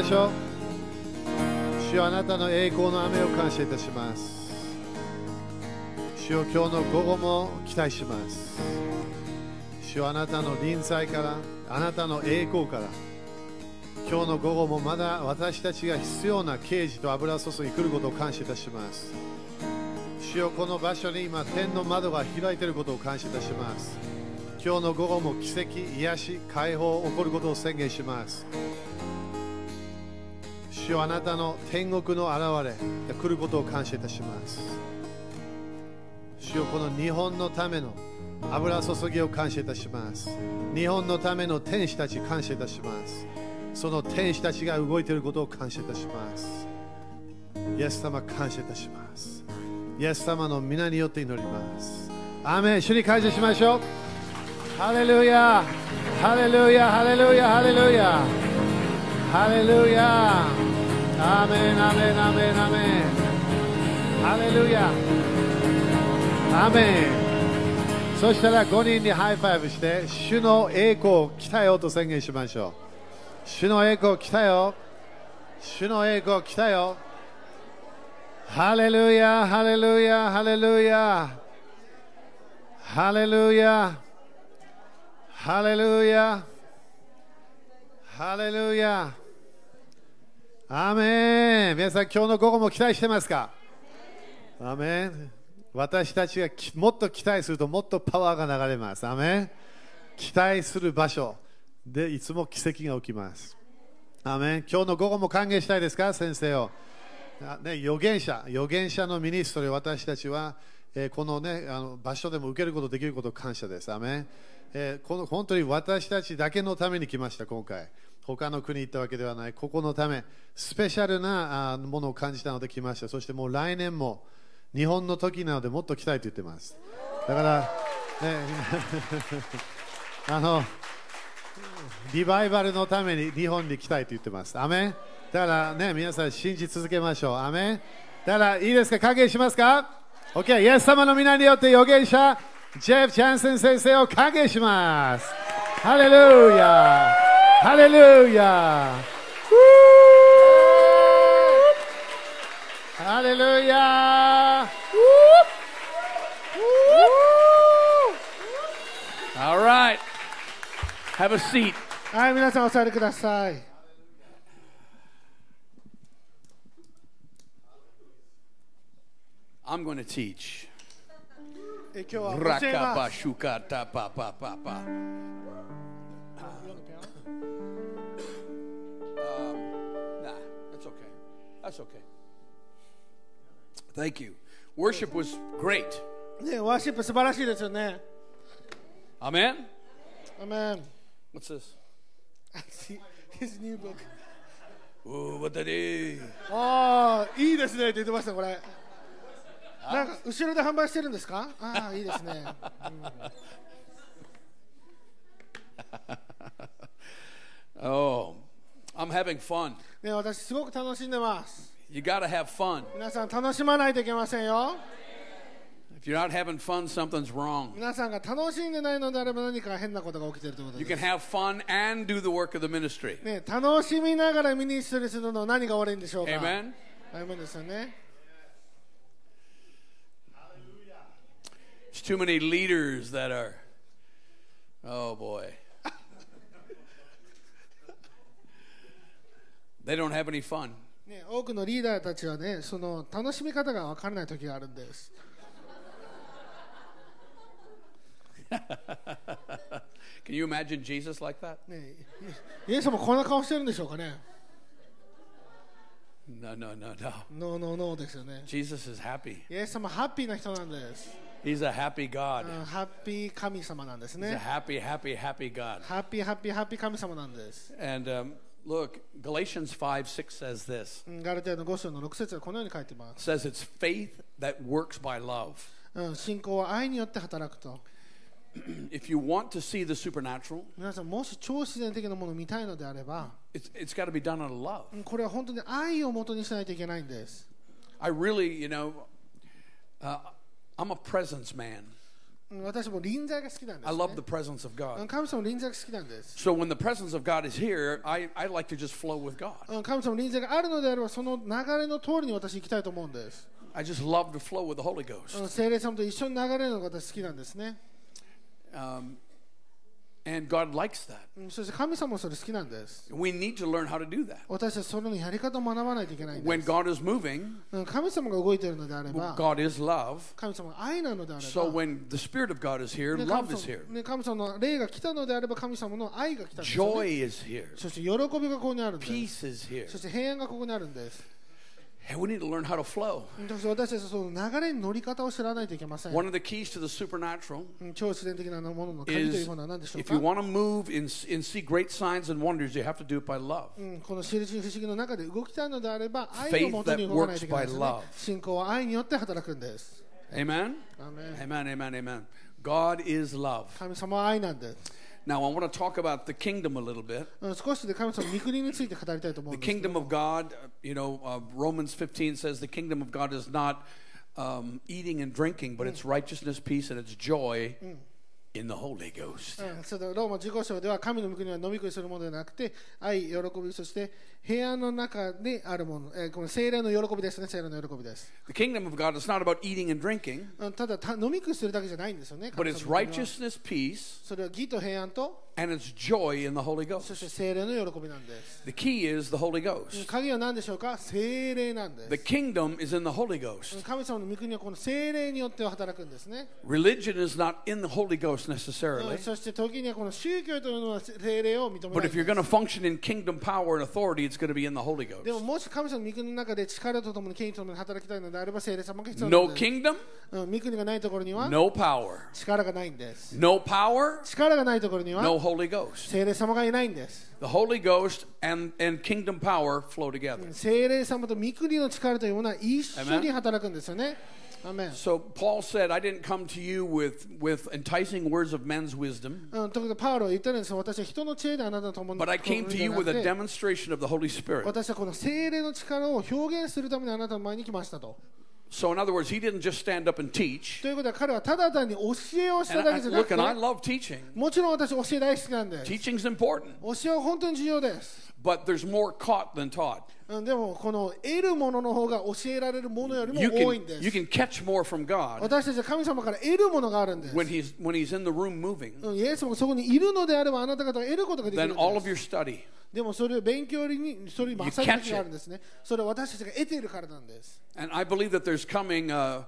ましょう主よあなたの栄光の雨を感謝いたします。主よ今日の午後も期待します。主よあなたの臨在からあなたの栄光から今日の午後もまだ私たちが必要な刑事と油注ぎ来ることを感謝いたします。主よこの場所に今天の窓が開いていることを感謝いたします。今日の午後も奇跡癒し解放起こることを宣言します。主よあなたの天国の現れが来ることを感謝いたします。主よこの日本のための油注ぎを感謝いたします。日本のための天使たち感謝いたします。その天使たちが動いていることを感謝いたします。イエス様感謝いたします。イエス様の皆によって祈ります。アメン主に感謝しましょう。ハレルヤハレルヤハレルヤハレルヤハレルヤアメンアメンアメンアメンハレルヤアメンそしたら5人にハイファイブして主の栄光来たよと宣言しましょう。主の栄光来たよ主の栄光来たよハレルヤハレルヤハレルヤハレルヤハレルヤハレルヤアメン皆さん今日の午後も期待してますか？アメン私たちがもっと期待するともっとパワーが流れます。アメン期待する場所でいつも奇跡が起きます。アーメン今日の午後も歓迎したいですか？先生を。ね、預言者、預言者のミニストリー、私たちは、えー、この,、ね、あの場所でも受けることできること感謝です。アメえー、この本当に私たちだけのために来ました、今回。他の国行ったわけではない、ここのため、スペシャルなものを感じたので来ました。そしてもう来年も日本の時なのでもっと来たいと言ってます。だから、ね、あの、リバイバルのために日本に来たいと言ってます。アメだからね、皆さん信じ続けましょう。アメだからいいですか？歓迎しますか ?OK、イエス様の皆によって預言者、ジェフ・チャンセン先生を歓迎します。ハレルヤハ レルヤハレルヤ All right. Have a seat. はい、皆さんお座りください。 I'm going to teach. え今日は教えます Rakabashukata Um, nah, that's okay. That's okay. Thank you. Worship was great. ね、ワーシップ素晴らしいですよね。 Amen. アメン What's this? His new book. Ooh, what that is? ああ、いいですねって言ってました、これ。なんか後ろで販売してるんですかああ、いいですね。 Oh, I'm having fun. ね、私すごく楽しんでます。 You got to have fun. 皆さん楽しまないといけませんよ。 If you're not having fun, something's wrong. 皆さんが楽しんでないのであれば何か変なことが起きているということ You で can す。 have fun and do the work of the ministry. ね、楽しみながらミニストリーするの何が悪いんでしょうか Amen. アイメンですよね。 There's too many leaders that are, oh boy. they don't have any fun. ね、多くのリーダーたちはね、その楽しみ方が分からない時があるんです。Can you imagine Jesus like that? ね、イエス様こんな顔してるんでしょうかね No, no, no, no. ノーノーノーですよね。Jesus is happy. イエス様ハッピーな人なんです。He's a happy God. うんハッピー神様なんです He's a ね。happy, happy, happy God. ハッピーハッピーハッピー神様なんです。And um, look, Galatians 5 6 says this うんガルテヤの5章の6節はこのように書いてます。 says it's faith that works by love. うん、信仰は愛によって働くと。 If you want to see the supernatural, 皆さん、もし超自然的なものを見たいのであれば、 it's, it's got to be done out of love. うんこれは本当に愛を元にしないといけないんです。 I really, you know, uh, I'm a presence man. うん私も臨在が好きなんです、I ね love the presence of うん God. 神様の臨在が好きなんです。So when the presence of God is here, I, I like to just flow with God. うん神様の臨在があるのであれば、その流れの通りに私行きたいと思うんです。I just love to flow with the Holy う Ghost. ん聖霊様と一緒に流れるのが私好きなんですね。Um, and God likes that. うんそして神様もそれ好きなんです。 We need to learn how to do that. 私たちそれのやり方を学ばないといけないんで When す。 God is moving, うん神様が動いているのであれば、 God is love. 神様が愛なのであれ So ば、 when the Spirit of God is here, ね love 神 is 様 here. ね神様の霊が来たのであれば、神様の愛が来たんですよ、ね。 Joy is here. そして喜びがここにあるんです。 Peace is here. そして平安がここにあるんです。 And we need to learn how to flow. そして私たちはその流れに乗り方を知らないといけません。 One of the keys to the supernatural うん超自然的なものの鍵とい is うものは何でしょう if か you want to move and, and see great signs and wonders, you have to do it by love. うんこの印不思議の中で動きたいのであれば愛 Faith のもとに動かないといけないです that ね works by love.。信仰は愛によって働くんです。 Amen? アーメン Amen, amen, amen. God is love. 神様は愛なんです。 Now, I want to talk about the kingdom a little bit. うん少しで神様の御国について語りたいと思う The んですけど kingdom of God, uh, you know, uh, Romans 15 says the kingdom of God is not um, eating and drinking, but it's righteousness, peace, and it's joy in the Holy Ghost. うん、それでローマ15章では神の御国は飲み食いするものではなくて愛、喜び、そして 平安の中であるもの、えーこの聖霊の喜びですね、聖霊の喜びです。 The kingdom of God is not about eating and drinking, うんただた飲み食いするだけじゃないんですよね。 but 神 it's 様の御国は righteousness, peace, それは義と平安と、 and it's joy in the Holy そして Ghost. 聖霊の喜びなんです。 The key is the Holy Ghost. 鍵は何でしょうか聖霊なんです The。kingdom is in the Holy Ghost. 神様の御国はこの聖霊によって働くんですね。 Religion is not in the Holy Ghost うん necessarily, そして時にはこの宗教というのは聖霊を認め but ない if you're んで going to す。 function in kingdom power and authority, it's going to be in the Holy でも Ghost. もし神様の御国の中で力とともに権威とともに働きたいのであれば聖霊様が必要な No んです。kingdom, うん、御国がないところには？No power. 力がないんです。No power, 力がないところには？No Holy Ghost. 聖霊様がいないんです。The Holy Ghost and, and kingdom power flow together. 聖霊様と御国の力というものは一緒に働くんですよね。アメン So Paul said, I didn't come to you with, with enticing words of men's wisdom, うん、ということでパウロは言ってるんですよ。私は人の知恵であなたの共に but I came to you with a ではなくて demonstration of the Holy Spirit. 私はこの聖霊の力を表現するためにあなたの前に来ましたと。 So in other words, he didn't just stand up and teach. ということは彼はただ単に教えをした And だ I, けじゃなく look, and I て、 love teaching. もちろん私教え大好きなんです。 Teaching's important, 教えは本当に重要です。 but there's more caught than taught. うんでもこの得るものの方が教えられるものよりも You 多いん can, で you す。 can catch more from God 私たちは神様から得るものがあるんです。 when he's, when he's in the room moving うんイエスもそこにいるのであればあなた方は得ることができる than ん all で of す。 your study. でもそれを勉強にそれに You 勝 catch る時があるんですね。それは私たちが得ているからなんです。 And I believe that there's coming, uh,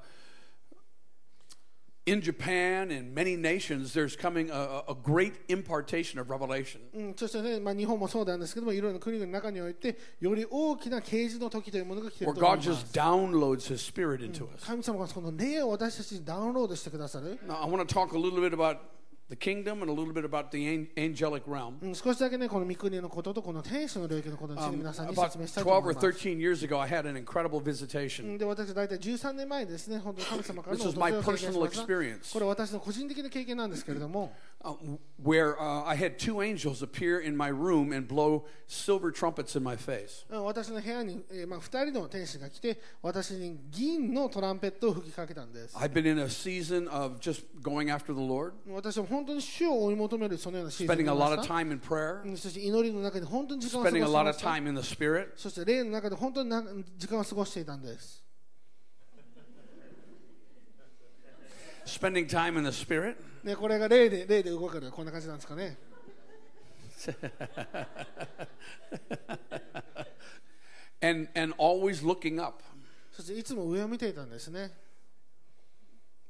in Japan and many nations, there's coming a, a a great impartation of revelation. うん、そしてね、まあ、日本もそうなんですけども、いろいろな国の中において、より大きな啓示の時というものが来てい where ると思い God ます just。downloads His Spirit into us. 神様がその霊を私たちにダウンロードしてくださる。 Now, I want to talk a little bit about the kingdom and a little bit about the an- angelic realm. うん、少しだけね、この御国のこととこの天使の領域のことについて Um, 皆さんに説明したいと12思 or います。13 years ago, I had an incredible う visitation. んで私、大体13年前にですね、本当に神様からの This was 訪 my personal experience これは私の個人的な経験なんですけれども、uh, where uh, I had two angels appear in my room and blow silver trumpets in my face. うん私の部屋に、えーまあ、2人の天使が来て、私に銀のトランペットを吹きかけたんです。 I've been in a season of just going after the Lord, 私は本当に主を追い求めるそのようなシーズン spending に a な lot り of ました time in prayer, うんそして祈りの中で本当に時間を過ご spending して a い lot ま of した time in the Spirit. そして霊の中で本当にな時間を過ごしていたんです。 Spending time in the Spirit. ね、これが霊で霊で動くのはこんな感じなんですかね。and and always looking up. そしていつも上を見ていたんですね。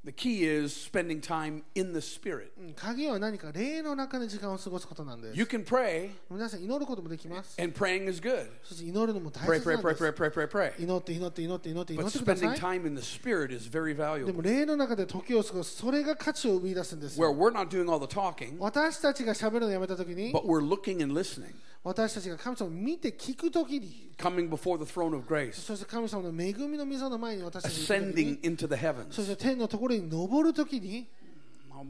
The key is spending time in the Spirit. うん鍵は何か霊の中で時間を過ごすことなんです You。can pray, 皆さん祈ることもできます。 and praying is good. そして祈るのも大 Pray, 切 pray, なん pray, です pray, pray, pray, pray. 祈って祈って祈って祈って祈 But ってくださ spending い。 time in the Spirit is very で valuable. も霊の中で時を過ごす、それが価値を生み出すんですよ。 Where we're not doing all the talking, 私たちが喋るのをやめたときに、 but we're looking and listening, 私たちが神様を見て聞くときに、coming before the throne of grace, そして神様の恵みの溝の前に私たちが ascending into the そ heavens. して天のところに登るときに、Oh,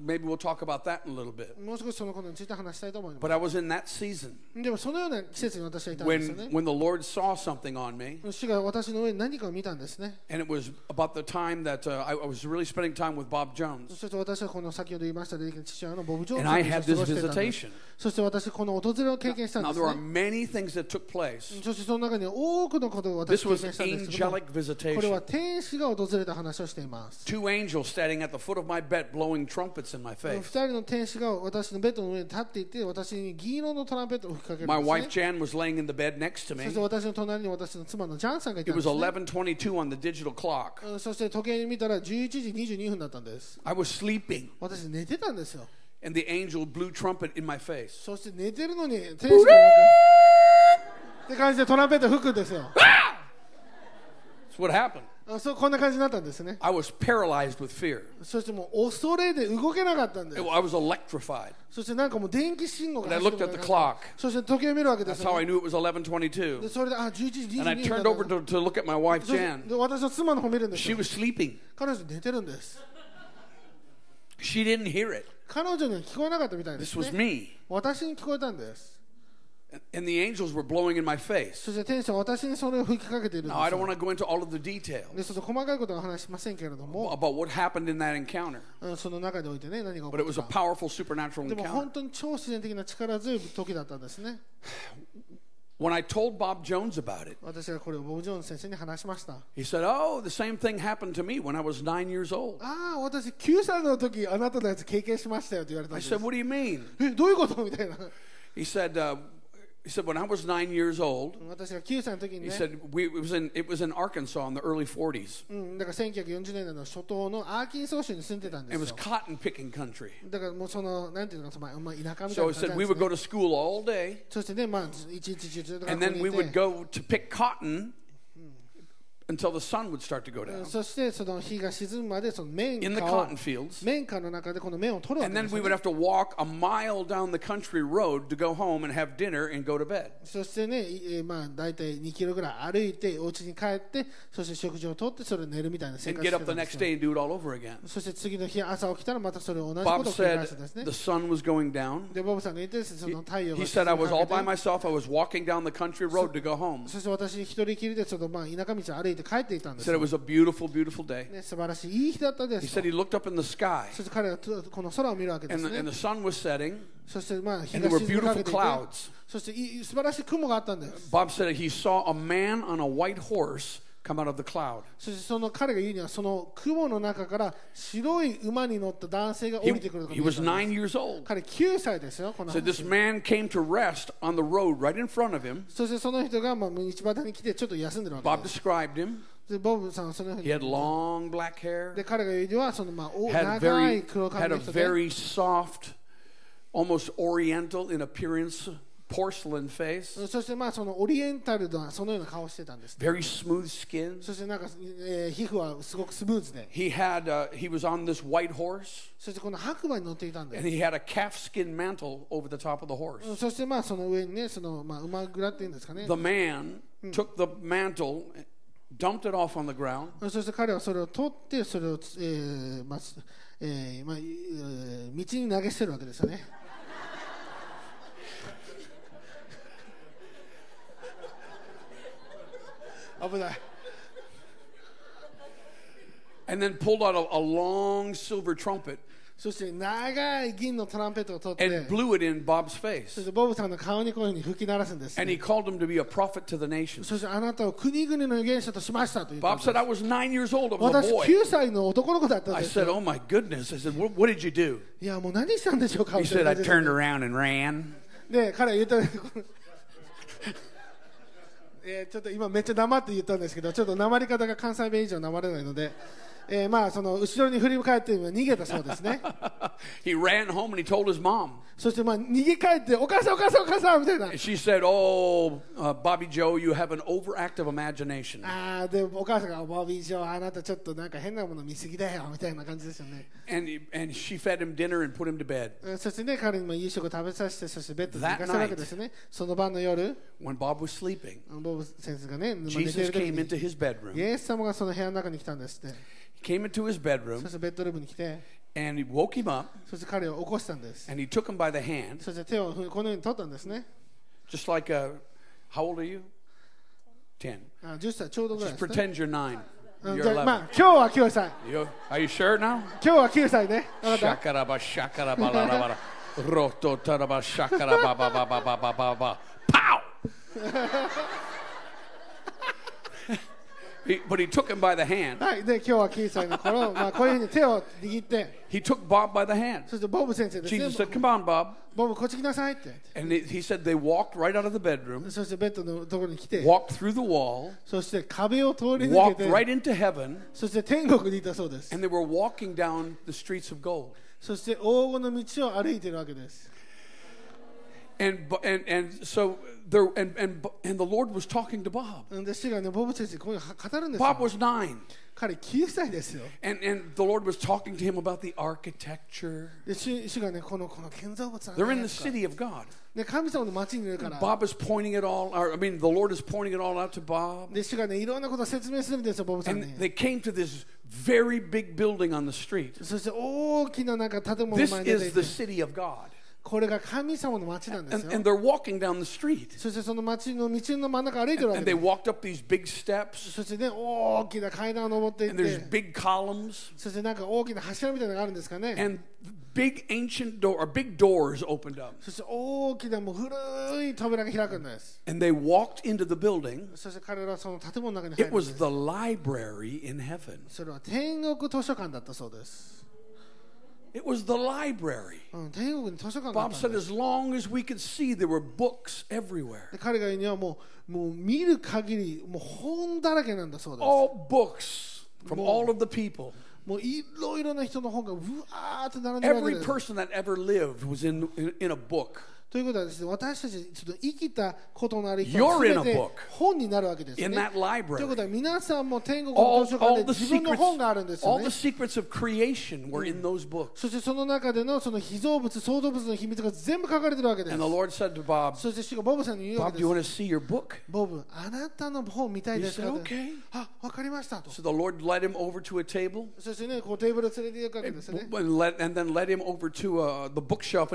maybe we'll talk about that in a little bit. もう少しそのことについて話したいと思いま But I was in that season すでもそのような季節に私はいたんですよ when ね when the Lord saw something on me, 主が私の上に何かを見たんですね and it was about the time that uh, I, I was really spending time with Bob Jones, そして私はこの先ほど言いました霊的な父親のボブ・ジョーン and ズ I と had 過 this ごしていたんです visitation. そして私この訪れを経験したん Now です there are ね many things that took place. そしてその中に多くのことを This 私経 was 験したんですけども angelic これは visitation. 天使が訪れた話をしています。 Two angels standing at the foot of my bed, blowing trumpets In my 二 face. 人の天使が私のベッドの上に立っていて、私に銀色のトランペットを吹きかけるん My です、wife ね。Jan was laying in the bed next to そ me. して私の隣に私の妻のジャンさんがいた It んです、was ね。11:22 on the digital clock. うんそして時計に見たら11時22分だったんです。I was sleeping, 私寝てたんですよ。and the angel blew trumpet in my face. そして寝てるのに天使がなんかって感じでトランペット吹くんですよ。That's what happened. そうこんな感じになったんですね。I was そしてもう恐れで動けなかったんです。I was そしてなんかも電気信号が。そして時計を見るわけです、でそれであ11時22。私は妻の方を見るんです。彼女寝てるんです。彼女には聞こえなかったみたいです、私に聞こえたんです。And the angels were blowing in my face. そして天使は私にそれを吹きかけているんで Now, I す don't よ want to go into all of the details でその細かいことは話しませんけれども、 about what happened in that encounter, うんその中においてね何が起 but it こ was っ a たか powerful supernatural でも encounter. 本当に超自然的な力強い時だったんですね When I told Bob Jones about it, 私がこれをボブ・ジョーンズ先生に話しました he said, Oh, the same thing happened to me when I was nine years old. ああ私9歳の時あなたのやつ経験しましたよって言われたん I です said, What do you mean? えどういうことみたいな He said, uh, he said, when I was nine years old, 私が9歳の時に he ね said, we, it, was in, it was in Arkansas in the early 40s. うん、だから1940年代の初頭のアーキンソー州に住んでたんで It す was よ cotton picking country. だからもうそのなんていうのかまあまあ田舎みたい So な he 感じな said ん we です would go ね to school all day, そしてねまあ一日中ずっと and 学校 then に we い would て go to pick cotton until the sun would start to go うん down そしてその日が沈むまでその綿 in the 花を cotton fields. 綿花の中でこの綿を取るわ And け then です we よ would ね have to walk a mile down the country road to go home and have dinner and go to bed. そしてね、いえーまあ大体2キロぐらい歩いてお家に帰ってそして食事をとってそれを寝るみたいな生 And 活 get して up た the んで next す day よ and do it all over again. そして次の日朝起きたらまたそれを同じこ Bob とを繰り返 said すんですね the sun was going down. でボブさんが言ってそ He, の太陽 he が said I was all by 沈みかけて myself. I was walking down the country road to go home. そして私一人きりでちょっとまあ田舎道を歩い て帰っていたん He です said よ it was a beautiful, beautiful day. ね、素晴らしいいい日だったで He すと said he looked up in the sky そして彼がとこの空を見るわけで and す the, ね and the sun was setting そしてまあ日 and が there were 沈みか beautiful けていて clouds. そしていい素晴らしい雲があったんです Bob said he saw a man on a white horse come out of the cloud. そしてその彼が言うにはその雲の中から白い馬に乗った男性が降 He, りてくるのが he 見え was nine years old. 彼9歳ですよこの this 話 man came to rest on the road right in front of him. そしてその人がまあ道端に来てちょっと休んでるわけ Bob です described him. でボブさんはそのふう He に had long black hair, で彼が言うにはそのまあお had 長い very 黒 had 髪 a の人で very soft, almost oriental in appearance, porcelain face, そしてまあそのオリエンタルなそのような顔をしてたんです。very smooth skin. そしてなんか、えー皮膚はすごくスムーズで、He had uh, he was on this white horse そしてこの白馬に乗っていたんで and he had a calfskin mantle over the top of the horse. す。そしてまあその上にね、そのまあ馬蔵っていうんですかね。The man took the mantle, dumped it off on the ground, そして彼はそれを取ってそれを、えーまあすえーまあえー道に投げ捨てるわけですよね。危ない。 and then pulled out a, a long silver trumpet そして長い銀のトランペットを取って and、blew it in Bob's そ face. してボブさんの顔にこういうふうに吹き鳴らすんです、 And he called him to be a prophet to the nations. そしてあなたを国々の預言者としましたと言ったん Bob です said, I was nine years old. I was a 私 boy. 9歳の男の子だったん I です said, よ Oh my goodness. I said, What, what did you do? いやもう何したんでしょうか He みたい said, な I 感じで turned around and ran. で彼は言った えーちょっと今めっちゃ黙って言ったんですけどちょっと訛り方が関西弁以上黙れないので、えーまあその後ろに振り返って逃げたそうですね he ran home and he told his mom. そしてまあ逃げ帰ってお母さんお母さんお母さんみたいな she said, Oh, uh, Bobby Joe, you have an overactive imagination. あーでお母さんがボビージョーあなたちょっとなんか変なもの見すぎだよみたいな感じですよね And, and she fed him dinner and put him to bed. えーそしてね彼にも夕食を食べさせてそしてベッドに寝かせるわけですねその晩の夜 When Bob was sleeping, ボブ先生がねまあ寝て Jesus る時 came に into his イ bedroom. エス様がその部屋の中に来たんですって came into his そ bedroom してベッドルームに来て and he woke him up そして彼を起こしたんです and he took him by the hand, そして手をこのように取ったんですね just like a, how old are you? 10. あ10歳ちょうどぐらい Just ですね pretend you're 9. うん You're じゃあ 11. まあ今日は9歳 You, are you sure now? 今日は9歳ねあなた Shakaraba, shakaraba, la, la, la, la. Roto, taraba, shakaraba, ba, ba, ba, ba, ba, ba, ba. Pow! He- but he took him by the hand. はいで今日は9歳の頃まあこういうふうに手を握って He took Bob by the hand. そしてボブ先生ですね Jesus said, Come on, Bob. ボブこっち来なさいって And he he said they walked right out of the bedroom, そしてベッドのところに来て walked through the wall, そして壁を通り抜 walked けて right into heaven, そして天国にいたそうです and they were walking down the streets of gold. そして黄金の道を歩いているわけです And, bu- and, and so there, and, and, bu- and the Lord was talking to Bob. なんで主がねボブ先生こういうの語るんです Bob よ was nine. 彼9歳ですよ And, and the Lord was talking to him about the architecture. で主主がねこのこの建造物なん They're だ in よ the とか city of God. で神様の町にいるから Bob is pointing it all, or, I mean, the Lord is pointing it all out to Bob. で主がねいろんなことを説明するんですよボブさん And に they came to this very big building on the street. そして大きななんか建物の This 前に出て is いて the city of God. これが神様の町なんです And, よ and they're walking down the street. そしてその町の道の真ん中歩いてるわけ And で they す walked up these big steps. そしてね大きな階段を登っていっ And there's て big columns. そしてなんか大きな柱みたいなのがあるんですかね And big ancient door, or big doors opened up. そして大きなもう古い扉が開くんです And they walked into the building. そして彼らはその建物の中に入 It るんで was す the library in heaven. それは天国図書館だったそうです、It was the library. うん、天国に図書館があっ Bob たん said です as long as we could see, there were books everywhere. で彼が言うにはもうもう見る限りもう本だらけなんだそうです All books from More. all of the people. もういろいろな人の本がうわーって並んでるわけ Every です person that ever lived was in, in, in a book. ということはです、ね、私たちちょっと生きたことのある人全て本になるわけです、ということは皆さんも天国の本があるんですよね。そしてその中でのその秘蔵物、創造物の秘密が全部書かれてるわけです。う。あなたの本見たいですか、あ、わかりましたと。そしてね、こうテーブル連れて行くわけです。And, then led him over to the bookshop.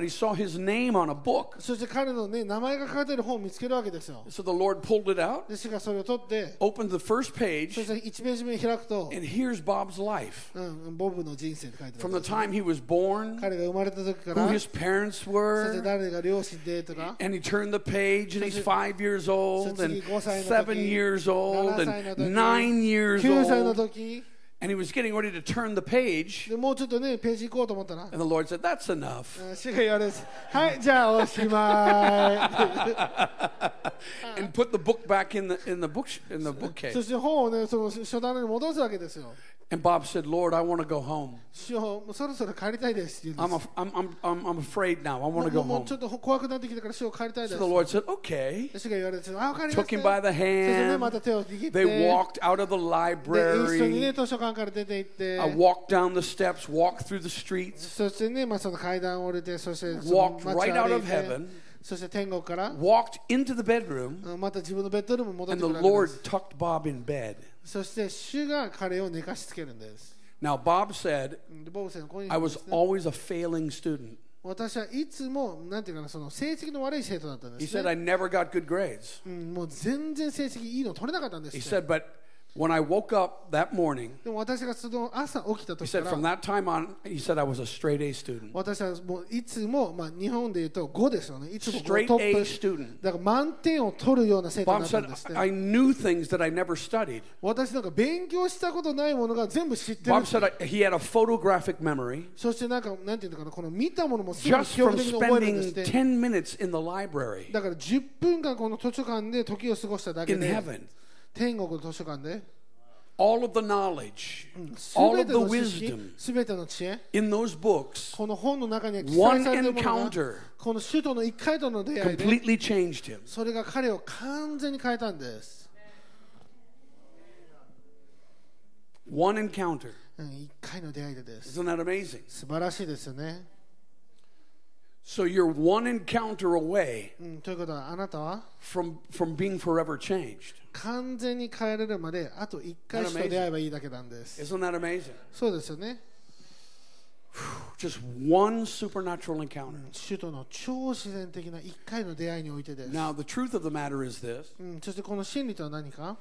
そして彼のね名前が書かれてる本を見つけるわけですよ So the Lord pulled it out, で主がそれを取って opened the first そ page, して1ページ目に開くと、 and here's Bob's life. うん、ボブの人生って書いてあ From る the time he was born, 彼が生まれた時から、 who そ his して parents 誰 were, が両親でとか、 and he turned the page and he's five years old and 次5歳の時 seven years old 7歳の時 and nine years 9歳の old. 時 And he was getting ready to turn the page. でもうちょっとね、ページ行こうと思ったら、 And the Lord said, That's enough. うん主が言われです。はい、じゃあおしまい。 And put the book back in the, in the, book, in the そ bookcase. して本をね、その書棚に戻すわけですよ。 And Bob said, Lord, I want to go home. 主よもうそろそろ帰りたいですって言うん I'm, です a, I'm, I'm, I'm, I'm afraid now. I も want to う go もう home. ちょっと怖くなってきたから主よ帰りたいで So す the。Lord said, Okay. 主が言われて、あ、わかりま Took した him よ。 by the そしてね、ま hand. た手を握って、 They で walked out of the 一緒にね、 library. 図書館から出て行って、 I walked down the steps, walked through the streets, そそしてね、まあ、その階段を降りて、そしてその walked 街を right out 歩い of て heaven, そして天国から、 walked into the bedroom, うんまた自分のベッドルームに戻っ and て the くるわけ Lord です。 tucked Bob in bed. そして主が彼を寝かしつけるんです。Now, Bob said, I was always a failing student. 私はいつもなんていうかなその成績の悪い生徒だったんで He す、said, ね I never got good grades. うん、もう全然成績いいの取れなかったんです He って said, but when I woke up that morning, でも私がその朝起きた he 時か said, from ら that time on, he said, I was a straight A student. 私はもういつも、まあ、日本で言うと5ですよねいつも Straight トッ A プ student. だから満点を取るような生徒だ Bob ったん said, ですね I knew things that I never studied. 私なんか勉強したことないものが全部知ってる Bob said I, he had a photographic memory そしてなんかなんていうのかなこの見たものもすぐ just 記憶 from 的に覚えるんです spending って10 minutes in the library だから10分間この図書館で時を過ごしただけ in で heaven. 天国の図書館で All of the knowledge, す all べ of て the の知識 wisdom すべての知恵 in those books この本の中には記載 One されているものが encounter この首都の一回との出会いで completely changed him. それが彼を完全に変えたんです、 One encounter. うん、一回の出会いでです Isn't that amazing? 素晴らしいですよね、 So you're one encounter away うん、ということはあなたは from, from being forever changed. 完全に変えれるまであと一回しか出会えばいいだけなんです Isn't that amazing? そうですよね Just one supernatural encounter. 主との超自然的な一回の出会いにおいてです、 Now, the truth of the matter is this うん、そしてこの真理とは何か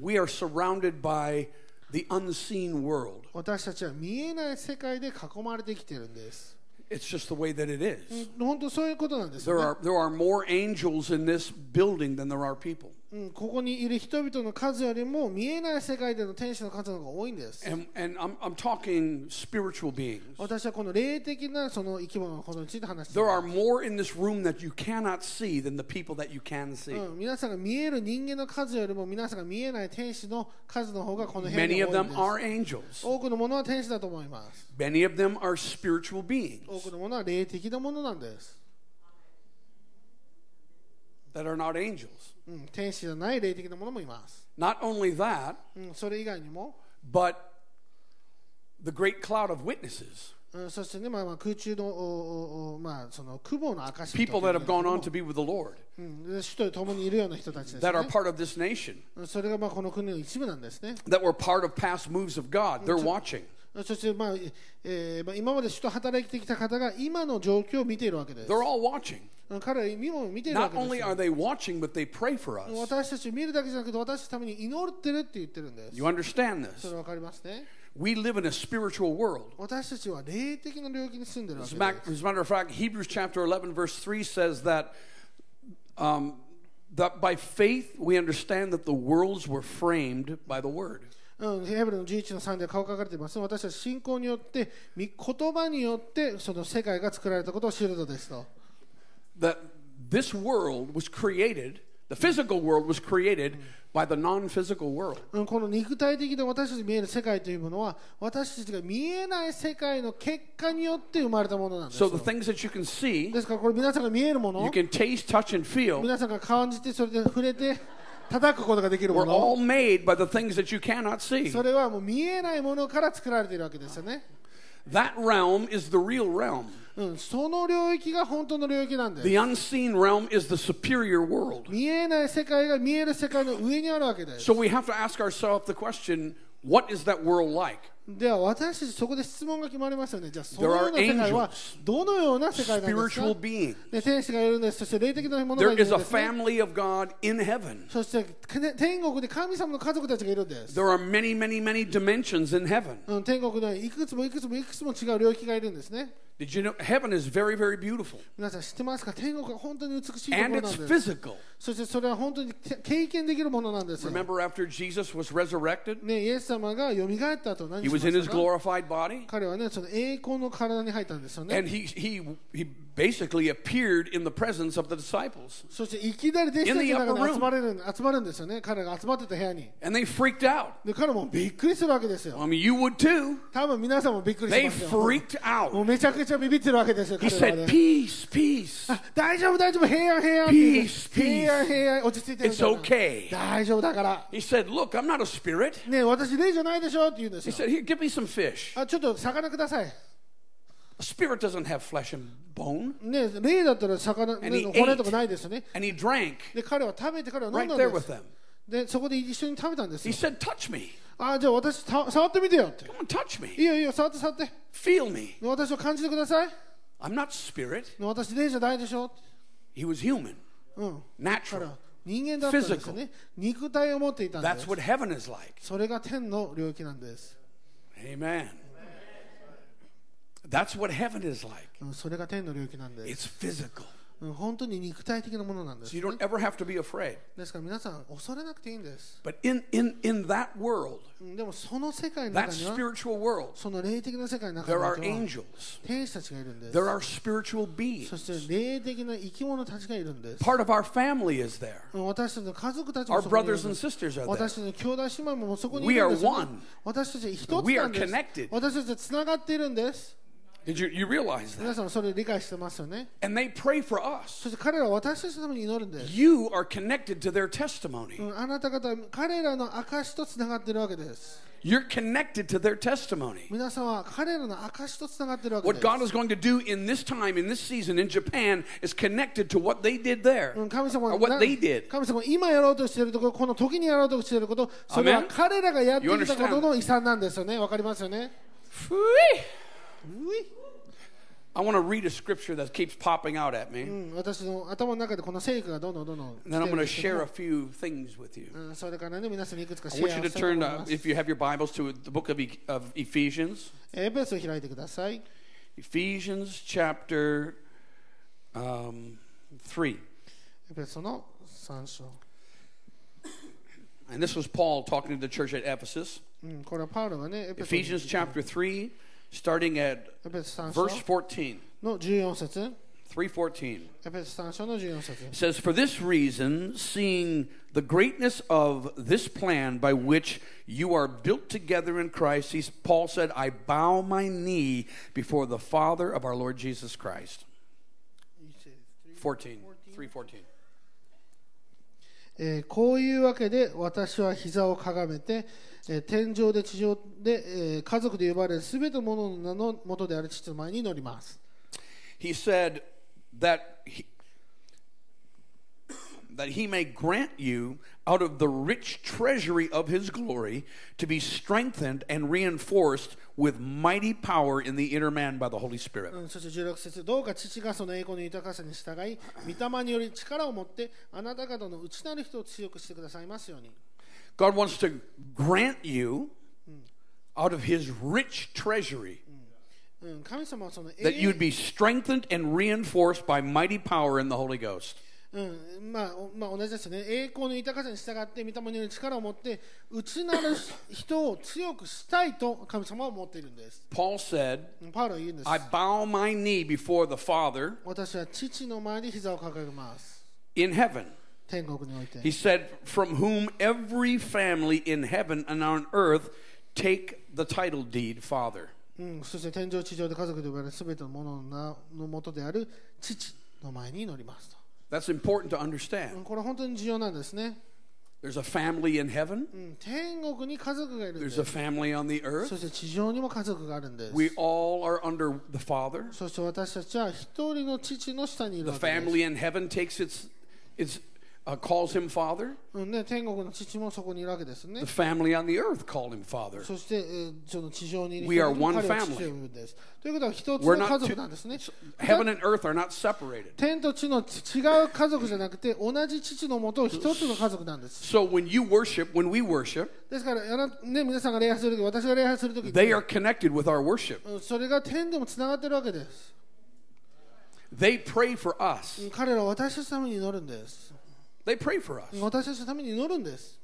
we are surrounded by the unseen world. 私たちは見えない世界で囲まれてきてるんです、 It's just the way that it is. 本当そういうことなんですよ There ね are, there are more angels in this building than there are people. うん、ここにいる人々の数よりも見えない世界での天使の数の方が多いんです。私はこの霊的なその生き物の話。皆さんが見える人間の数よりも皆さんが見えない天使の数の方がこの多です。くのものは天使だと思います。多くのものは霊的なものなんです。that are not angels. うん、天使じゃない霊的なものもいます。 Not only that, うん、それ以外にも、 but the great cloud of witnesses, うん、そしてね、まあ、まあ空中のおおおまあその雲の証 people that have gone on to be with the Lord, うん、で主と共にいるような人たちです、 that are ね。 part of this nation, うんそれがまあこの国の一部なんですね。 that were part of past moves of God. They're watching. そして、まあえーまあ、今まで主と働いてきた方が今の状況を見ているわけです。 They're all watching. 彼は今も見ているわ Not けです only よ are they watching, but they pray for us. 私たちを見るだけじゃなくて私たちのために祈ってるって言ってるんです You。understand そ this? れわかりますね。 We live in a spiritual world. 私たちは霊的な領域に住んでるわ As け a で matter す。 as a matter of fact, Hebrews chapter 11, verse 3 says that, um, that by faith we understand that the worlds were framed by the word. うん、ヘブルの11の3で顔書かれています。私たち信仰によって、御言葉によってその世界が作られたことを知るのですと。That this world was created, the physical world was created by the non physical world. うんこの肉体的で私たちに見える世界というものは私たちが見えない世界の結果によって生まれたものなんです So よ the things that you can see, ですからこれ皆さんが見えるも you の can taste, touch, and feel, 皆さんが感じてそれで触れて叩くことができる were もの all made by the things that you cannot see. それはもう見えないものから作られているわけですよね、 That realm is the real realm. うん、その領域が本当の領域なんです The unseen realm is the superior world. 見えない世界が見える世界の上にあるわけです So we have to ask ourselves the question what is that world like? では私たちそこで質問が決まりますよねじゃあそのような世界は.どのような世界なんですか？で天使がいるんですそして霊的なものがいるんです、ね.そしてね天国で神様の家族たちがいるんです、There are many, many, many dimensions in heaven. うん、天国ではいくつもいくつもいくつも違う領域がいるんですね Did you know heaven is very, very beautiful? 皆さん知ってますか天国は本当に美しいところ And なん it's です physical. そしてそれは本当にて経験できるものなんですよ Remember after Jesus was resurrected? ね、イエス様が蘇った後何 He しま was in し his たか glorified body. 彼はねその栄光の体に入ったんですよね And he, he, he basically appeared in the presence of the disciples. そしていきなり弟子たち In the の upper 中 room. に集まれる集まるんですよね彼が集まってた部屋に And they freaked out. で彼もびっくりするわけですよ I mean, you would too. 多分皆さんもびっくりし They ますよ freaked もう out. めちゃくちゃビビってるわけですよ He 彼らは said, ね Peace, peace. あ大丈夫大丈夫平安平安って言って Peace, peace. 平安平安落ち着いてるみ It's たいな okay. 大丈夫だから He said, Look, I'm not a spirit. ねえ私霊じゃないでしょって言うんです He よ said, Here, give me some fish. あちょっと魚ください A Spirit doesn't have flesh and bone. ねえ霊だったら魚、骨.とかないですよね And he drank で彼は食べて彼は飲 right んだん there で with す them. でそこで一緒に食べたんです He よ said, Touch me. あじゃあ私た触ってみてよって Come on, touch い me. いよいいよ触って触って Feel me. 私を感じてください I'm not spirit. 私霊じゃないでしょ He was human, うんか natural. ら人間だったんですよね肉体を持っていたんで That's す what heaven is like. それが天の領域なんです、Amen. That's what heaven is like. うん、それが天の領域なんです It's physical. うん、本当に肉体的なものなんです So、you don't ever have to be afraid. ですから皆さん恐れなくていいんです、 But in, in, in that world, うん、でもその世界の that 中には spiritual world, その霊的な世界の中 there に are は angels. 天使たちがいるんです There are spiritual beings. そして霊的な生き物たちがいるんです Part of our family is there. うん私たちの家族たちも Our そこにいる brothers ん and です sisters are there. 私たちの兄弟姉妹もそこにい We る are んですよね、 one. 私たち一つ We な are んです connected. 私たちはつながっているんです Did you, you realize that? 皆さんもそれ理解してますよね And they pray for us. そして彼らは私たちのために祈るんです、You are connected to their testimony. うん、あなた方は彼らの証とつながっているわけです You're connected to their testimony. 皆さんは彼らの証とつながっているわけ What です God is going to do in this time, in this season in Japan, is connected to what they did there, うん神様 or が what they did. 神様が今やろうとしているところこの時にやろうとしていることそれは Amen? 彼らがやってきたことの遺産なんですよねわかりますよね Phooey. うい I want to read a scripture that keeps popping out at う me. ん、私の頭の中でこの聖句がどんどんどんどん And then I'm 来てる going ん to ですけど share a few things with you. うん、それからね皆さんにいくつか I シ want ェ you ア to したいと turn 思い to, ます if you have your Bibles, to the book of, E- of Ephesians. エペスを開いてください Ephesians chapter um, 3. エペソの3章、 And this was Paul talking to the church at Ephesus. うん、これはパウロがねエペソに Ephesians chapter 3, starting at エペソ3章 verse 14. の14節314. エペソ3章の14節 It says, For this reason, seeing the greatness of this plan by which you are built together in Christ, he, Paul said, I bow my knee before the Father of our Lord Jesus Christ. 14. 314. えーこういうわけで私は膝をかがめて、 えー天上で地上で、えー家族で呼ばれるすべてのものの名の元である父の前に乗ります。He said that he, that he may grant you out of the rich treasury of his glory to be strengthened and reinforced with mighty power in the inner man by the Holy Spirit. うんそして16節どうか父がその栄光の豊かさに従い、御霊により力を持ってあなた方の内なる人を強くしてくださいますように。God wants to grant you out of his rich treasury うん、神様はその that 栄 you'd be strengthened and reinforced by mighty power in the Holy Ghost. うんまあおまあ、同じですね、栄光の豊かさに従って、御霊による力を持って、内なる人を強くしたいと神様は思っているんです。 Paul said, うんパウロは言うんです。 I bow my knee before the Father 私は父の前に膝を掲げます。 in heaven. 天国において He。said, From whom every family in heaven and on earth take the title deed, Father. うん、そして天上地上で家族で呼ばれるすべてのものの名のもとである父の前に乗りますと。 That's important to う understand. んこれ本当に重要なんですね。 There's a family in heaven, うん、天国に家族がいるんで there's a す。 family on the earth. そして地上にも家族があるんです。 We all are under the Father. そして私たちは一人の父の下にいる The わけです。 family in heaven takes its, its uh, calls him Father. うんね、天国の父もそこにいるわけですね The。family on the earth called him Father. そして、えーその地上にいる We are 人々も one 彼を family. 父と呼ぶんです。ということは一つ We're の家 not 族 two, なんですね。 heaven and earth are not separated. 天と地の違う家族じゃなくて同じ父のもと一つの家族なんです。 So when you worship, when we worship, ですから、あなね、皆さんが礼拝するとき、私が礼拝するとき they are connected with our worship. うんそれが天でもつながってるわけです。 They pray for us. They pray for us. うん私たちのために祈るんです。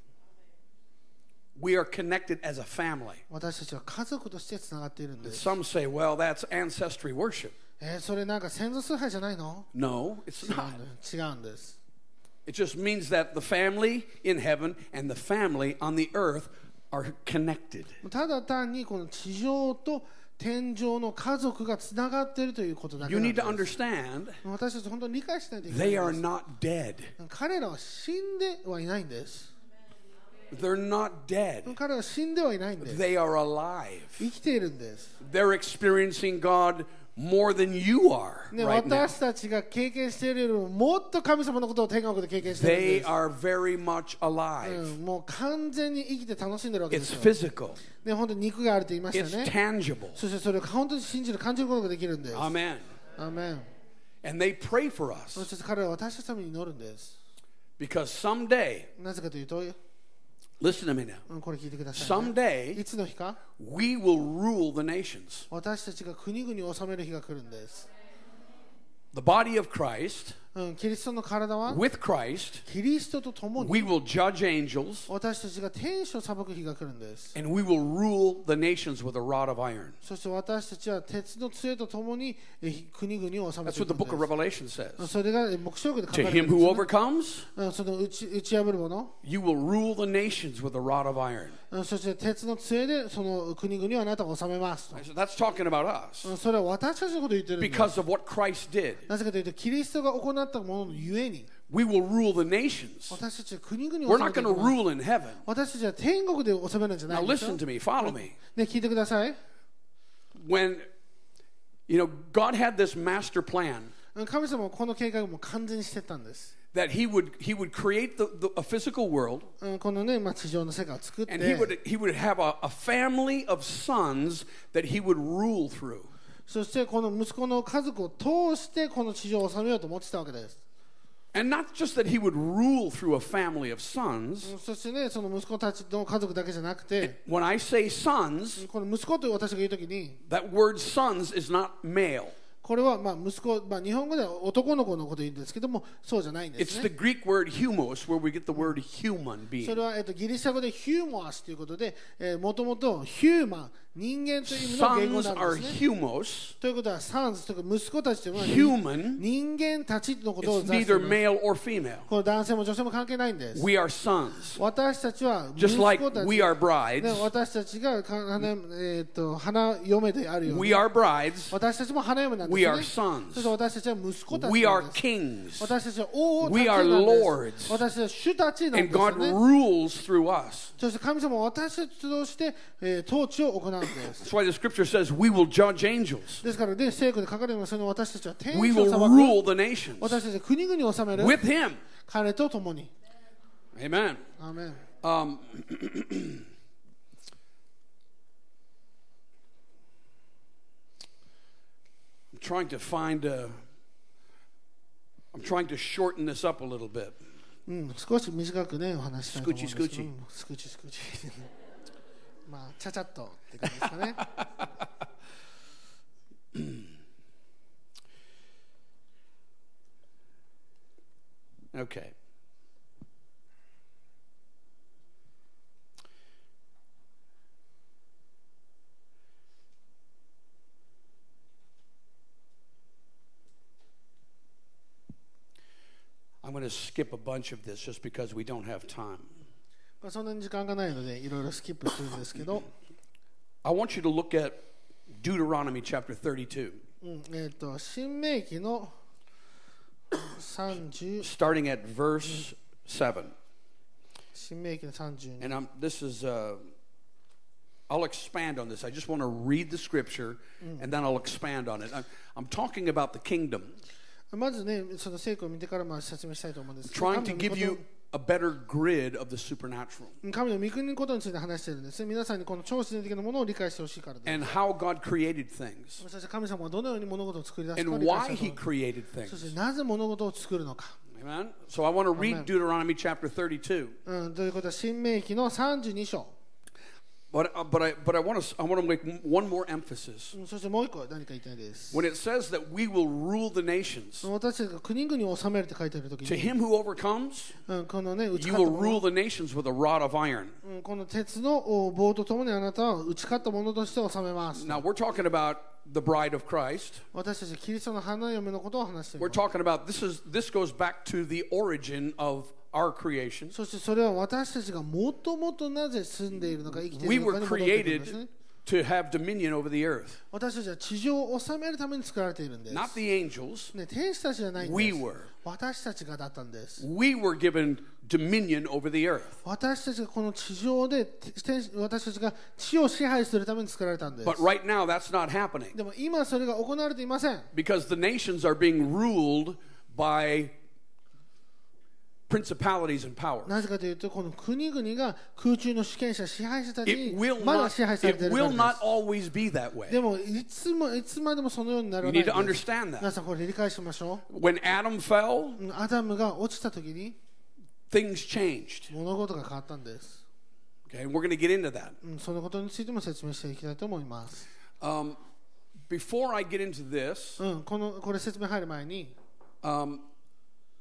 We are connected as a family. 私たちは家族としてつながっているんです。 Some say, well, that's ancestry worship. えーそれなんか先祖崇拝じゃないの No, it's 違うん not. です違うんです。 It just means that the family in heaven and the family on the earth are connected. ただ単にこの地上と 天井の家族がつながっているということだけなんです。いないんです。彼は死んではいないんです。They're not more than you are ね、 right now. 私たちが経験しているよりももっと神様のことを天国で経験しているん They です。 are very much う alive. ん、もう完全に生きて楽しんでるわけで It's すよ。 physical. ね、本当に肉があると言いました It's ね。 tangible. そしてそれを本当に信じる、感じることができるんです。 Amen. アーメン And they pray for us そして彼らは私たちのために祈るんです。 because someday, なぜかというと、 listen to me now, うん、これ聞いてください、ね。 someday いつの日か we will rule the nations. 私たちが国々を治める日が来るんです。 The body of Christ, うん、 キリストの体は with Christ, キリストと共 we に will judge angels 私たちが天使を裁く日が来るんです。 and we will rule the nations with a rod of iron. そして私たちは鉄の杖と共にえ国々を治め That's てい what く the ん book of で Revelation す。 says. それがえ黙示録で書か To れてい him るん who です、ね overcomes, うんその打ち打ち破るもの、 you will rule the nations with a rod of iron. うんそして鉄の杖でその国々をあなたが治めますと So that's talking about us うんそれは私たちのことを言ってるんです。 because of what Christ did. なぜかというと、キリストが行っ たもののゆえに、 We will rule the nations. 私たちは国々 We're を治め not てい going き to ます rule in heaven. 私たちは天国で治めるんじゃな Now いんですよ listen to me, follow me. ね、聞いてください。 When you know God had this master plan うん神様はこの計画をもう完全にしてったんです。 that he would he would create the, the, a physical world うんこのね、まあ、地上の世界を作って and he would he would have a, a family of sons that he would rule through. そしてこの息子の家族を通してこの地上を治めようと思ってたわけです。And not just that he would rule through a family of sons. そしてね、その息子たちの家族だけじゃなくて、When I say sons, この息子と私が言うときに、that word sons is not male. これはまあ息子、まあ、日本語では男の子のことを言うんですけども、そうじゃないんで It's す the ね。Greek word humos, where we get the word human そ being. れは、えっと、ギリシャ語でヒューモアスということで、もともとヒューマン、人間という意味の言語 Sons なんですね。humos. ということは、サンズというか息子たちというのは Human. 人間たちのことを指していま.この男性も女性も関係ないんです。We are sons. 私たちは息子たち、we are ね、brides. 私たちがか花,、えー、と花嫁であるよう We に are brides. 私たちも花嫁なんです We よ are ね。sons. そして私たちは息子たち kings. 私たちは王たちなんです。lords. 私たちは主たちなんですね。rules through us. そして神様は私たちとして、えー統治を行うん です。 That's why the scripture says we will judge angels. ですからね、聖句で書かれてますように私たちは天 We 使を will 裁 rule く。 the nations 私たちは国々を治める with him. 彼と共に。 Amen. アーメン Um, I'm trying to find a. I'm trying to shorten this up a little bit. うん、少し短くね、お話ししたいと思うんですけど。スクチスクチうんスクチスクチ。まあ、ちゃちゃっと って感じですかね。 Okay. I'm going to skip a bunch of this just because we don't have time. まあ、そんなに時間がないので、いろいろスキップするんですけど、 I want you to look at Deuteronomy chapter 32, うん、えっ、と、新明記の30、 starting at verse 7. 新明記の32。 And I'm, this is, uh, I'll expand on this. I just want to read the scripture and then I'll expand on it. I'm, I'm talking about the kingdom, まずね、その聖句を見てからまあ説明したいと思うんですけど、 trying to 神 give の you a better grid of the supernatural 御神の御国のことについて話しているんですね。皆さんにこの超自然的なものを理解してほしいからです。and how God created things そして神様はどのように物事を作り出 and why したい He と思いま created すそ things. してなぜ物事を作るのか。Amen. So I want to read. Deuteronomy chapter 32. うん、ということは、新明記の32章。But, uh, but, I, but I, want to, I want to make one more emphasis. うんそしてもう一個何か言いたいです。 When it says that we will rule the nations, 私たちが国々を治めるって書いてあるとき to に、 him who overcomes, うん、このね、打ち you 勝った will もの rule the nations with a rod of iron. うんこの鉄のお棒とともにあなたは打ち勝ったものとして治めます。 Now, we're talking about the bride of Christ. 私たちキリストの花嫁のことを話してい We're ます。 talking about this is this goes back to the origin of our creation. そしてそれは私たちがもともとなぜ住んでいるのか生きてい We るの were かに戻ってくるんです created ね。 to have dominion over the earth. 私たちは地上を治めるために作られているんです。 Not the angels. ね、天使たちじゃないん We です。 were. 私たちがだったんです。 We were given dominion over the earth. 私たちがこの地上で天使私たちが地を支配するために作られたんです But。right now that's not happening でも今それが行われていません。 because the nations are being ruled by なぜかというと、この国々が空中の主権者、支配者たち支配されているで。もいつも、いつまでもそのようになるわけです。皆ん、これ理解しましょう。When Adam fell, アダムが落ちたときに、things changed. 物事が変わったんです。Okay, we're get into that. そのことについても説明していきたいと思います。Um, before I get into this, うん、こ,のこれ説明入る前に、um,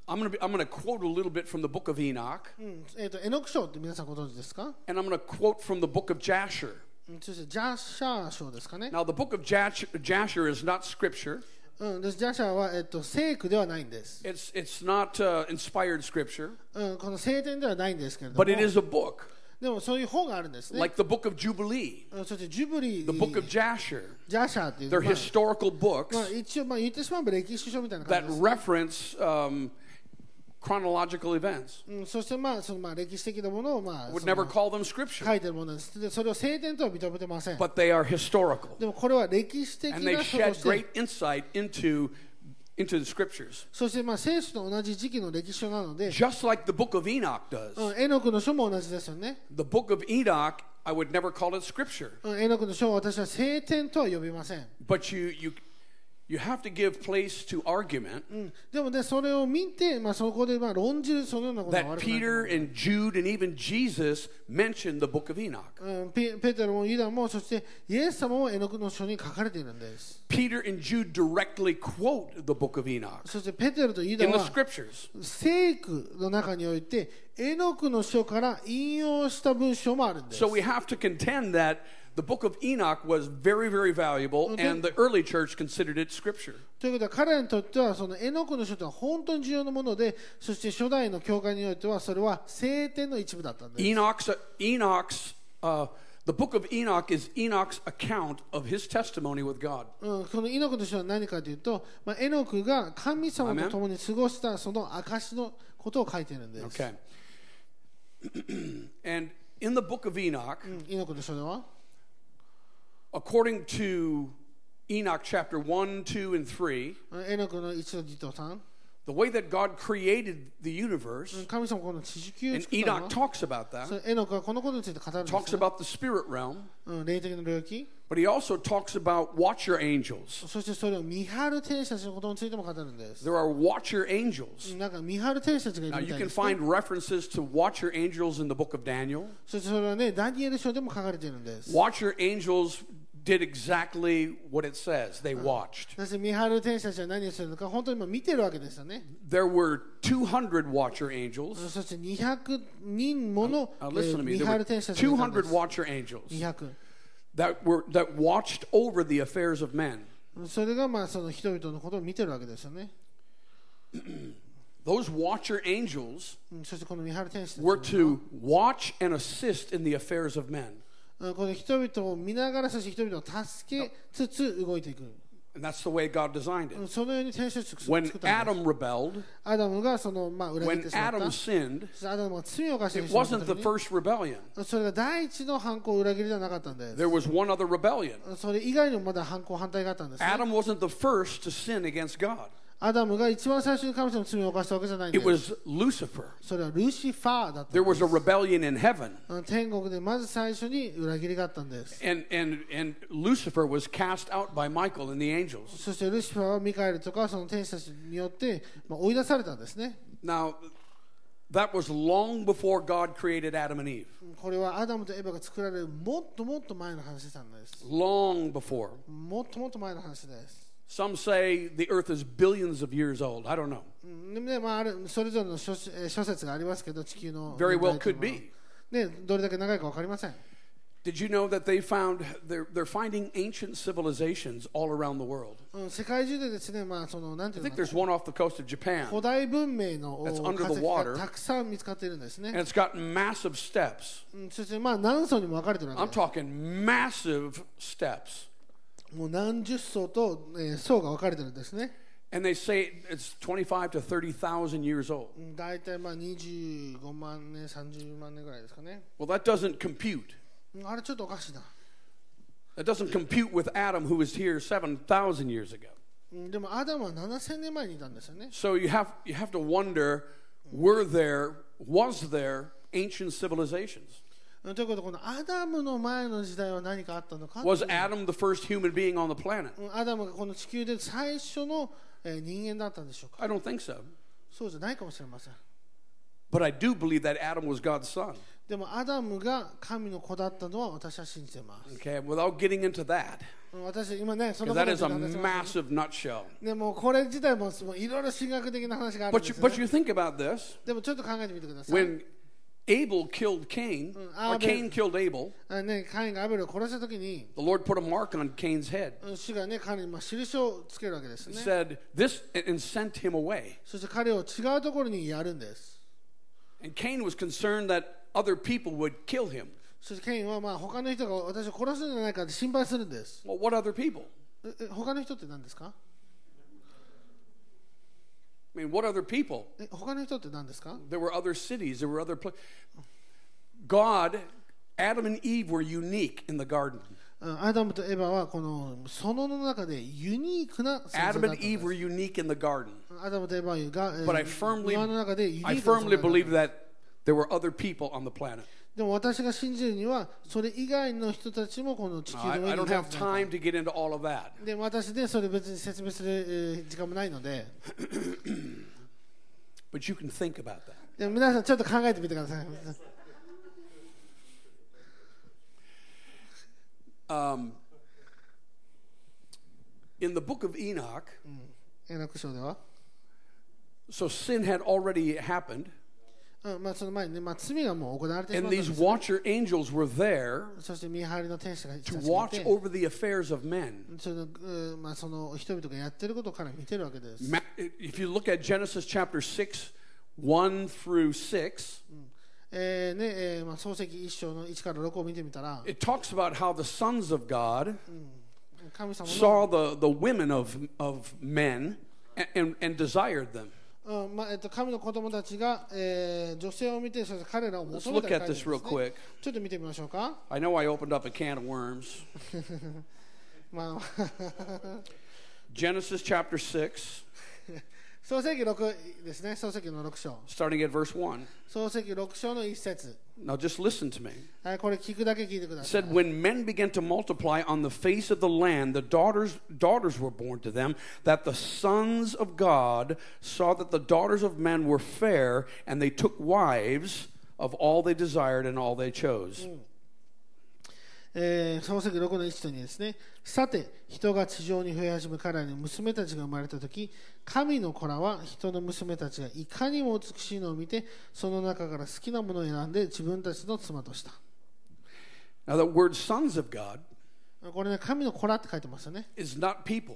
I'm going to I'm going to quote a little bit from the book of Enoch, うんえー、とエノク書って皆さんご存知ですか、 and I'm going to quote from the book of Jasher. うん、そしてジャシャー書ですかね。 Now, the book of Jash- Jasher is not scripture. うん、でジャシャーは、えー、と聖句ではないんです。 It's it's not uh, inspired scripture, うん、この聖典ではないんですけれども but it is a book, でもそういう本があるんですね。 like the book of Jubilee, うんそしてジュブリー、 the book of Jasher. ジャシャーっていう、 They're まあ historical まあ、 books 一応、まあ、言ってしまえば歴史書みたいな that 感じです、 reference um, chronological events. うん。そして、まあそのまあ、歴史的なものを、まあ Would その never call them scripture, 書いてるものですで。それを聖典とは認めてません。 but they are historical, でもこれは歴史的 and they な書と shed して great insight into into the scriptures, そしてまあ聖書と同じ時期の歴史書なので、 just like the book of Enoch う does. ん、エノクの書も同じですよね。 The book of Enoch I would never call it scripture. うんエノクの書を私は聖典とは呼びません、 But you, you, you have to give place to argument うんでもねそれを見て、まあ、そこでまあ論じるそのようなことは that 悪くないと思う Peter and Jude and even Jesus mentioned the book of Enoch. うん、ペペテロもユダもそしてイエス様も絵の具の書に書かれているんです Peter and Jude directly quote the book of Enoch そしてペテロとユダ in the は scriptures. 聖句の中において絵の具の書から引用した文章もあるんです So we have to contend that the book of Enoch was very, very valuable, and the early church considered it scripture. ということは彼らにとってはその絵の具の書というのは本当に重要なものでそして初代の教会においてはそれは聖典の一部だったんです Enoch's, Enoch's, uh, the book of Enoch is Enoch's account of his testimony with God. うん、このイノクの書は何かというと、まあ、エノクが神様と共に過ごしたその証のことを書いているんです。Okay. and in the book of Enoch, うんイノクの書では、according to Enoch chapter 1, 2, and 3, うんエノクの1と2と3、 the way that God created the universe, うん神様はこの地球を and 作ったの Enoch は talks about そ that, うエノクはこのことについて語るんです、 talks ね about the spirit realm, うん、霊的な領域、 but he also talks about watcher angels. そしてそれを見張る天使たちのことについても語るんです。 There are watcher angels. なんか見張る天使たちがい Now, るみ you たい can です、ね。 find references to watcher angels in the book of Daniel. そしてそれはね、ダニエル書でも書かれているんです。 Watcher angels did exactly what it says. They watched. そして見張る天使たちは何をするのか、本当に今見てるわけですよね。 There were 200 watcher angels. そして200人もの、 Now え listen to ー me. 見 There 張 were る天使たちがいたんで 200す。 watcher angels 200。 that were that watched over the affairs of men. それがまあその人々のことを見てるわけですよね。 Those watcher angels うんそしてこの見張る天使たち were は to watch and assist in the affairs of men. この人々を見ながら、そして人々を助けつつ動いていく。And that's the way God designed it. When Adam rebelled, when Adam sinned, it wasn't the first rebellion. There was one other rebellion. Adam wasn't the first to sin against God. アダムが一番最初に神様の罪を犯したわけじゃないんで It す。was Lucifer. それはルシファーだったんで There す was a rebellion in heaven. うん天国でまず最初に裏切りがあったんです。And, and, and Lucifer was cast out by Michael and the angels. そしてルシファーはミカエルとかその天使たちによって、まあ、追い出されたんですね。Now, that was long before God created Adam and Eve. これはアダムとエヴァが作られるもっともっと前の話なんです。Long before. もっともっと前の話です。Some say the earth is billions of years old. I don't know. うんでもねまあ、あるそれぞれの諸えー諸説がありますけど、地球の Very well 年代という could のは be. ね、どれだけ長いか分かりません。 Did you know that they found they're, they're finding ancient civilizations all around the world? うん、世界中でですね、まあ、そのなんてい I う think のか there's one off the coast of Japan, 古代文明の That's 化 under the 石 water. がたくさん見つかっているんです and ね。 it's got massive steps. うんそしてまあ何層にも分かれてるわけ I'm です。 talking massive steps. もう何十層と、えー層が分かれてるんですね。 And they say it's 25 to 30,000 years old. うん大体まあ25万年、30万年ぐらいですかね。 Well, that doesn't compute. うんあれちょっとおかしいな。 That doesn't compute with Adam, who was here 7,000 years ago. うんでもアダムは7000年前にいたんですよね。 So you have, you have to wonder were there, was there ancient civilizations? うんということで、このアダムの前の時代は何かあったのか Was Adam the first human being on the planet? うんアダムがこの地球で最初の、えー人間だったんでしょうか I don't think so. そうじゃないかもしれません。But I do believe that Adam was God's son. でもアダムが神の子だったのは私は信じています。Okay, without getting into that, うん私今ね、そのこと that に is つい a massive nutshell. でもこれ自体もいろいろ神学的な話があるん But で you, すよ、but ね you think about this でもちょっと考えてみてください。when Abel killed Cain, or Abel- Cain killed Abel, あね、カインがアベルを殺したときに、 the Lord put a mark on Cain's head. うん主がね、彼にまあ印をつけるわけですね。 Said this and sent him away. そして彼を違うところにやるんです。 And Cain was concerned that other people would kill him. そしてケインはまあ他の人が私を殺すんじゃないかって心配するんです。 Well, what other people? ええ他の人って何ですか I mean, what other people? え他の人って何ですか There were other cities, there were other places. God, Adam and Eve were unique in the garden. うんアダムとエヴァはこの園の中でユニークな存在だった Adam ん and で Eve す were unique in the garden. アダムとエヴァが、えー But I firmly, 庭の中でユニー I クな存 firmly 在だった believe that there were other people on the planet. でも私が信じるには、それ以外の人たちもこの地球の上にいるんです。No, で私で、それ別に説明する時間もないので。でも皆さん、ちょっと考えてみてください。In the book of Enoch, エナク書では、so sin had already happened, まあ、その前にね、まあ、罪がもう行われてしま and ったん these ですね watcher angels were there そして見張りの天使が to たち watch がいて over the affairs of men. その,、うんまあ、その人々がやってることから見てるわけです。 Ma- If you look at Genesis chapter 6, 1 through 6, えーねえーまあ、漱石一章の1から6を見てみたら、 it talks about how the sons of God 神様 saw の、 the, the women of, of men and, and, and desired them. まあえっと、神の子供たちが、えー、女性を見て、彼らを求めたです、ちょっと見てみましょうか。まあ、Genesis chapter 6. 創世ですね、創世記の6章。六6章の1節。Now just listen to me. はい、これ聞くだけ聞いてくだ It さい。 said, When men began to multiply on the face of the land, the daughters, daughters were born to them, that the sons of God saw that the daughters of men were fair, and they took wives of all they desired and all they chose. えー、漱石6の1と2ですね。さて、人が地上に増え始め、彼らに娘たちが生まれたとき、神の子らは人の娘たちがいかにも美しいのを見て、その中から好きなものを選んで自分たちの妻とした。Now, the word sons of God これね、神の子らって書いてますよね。is not people.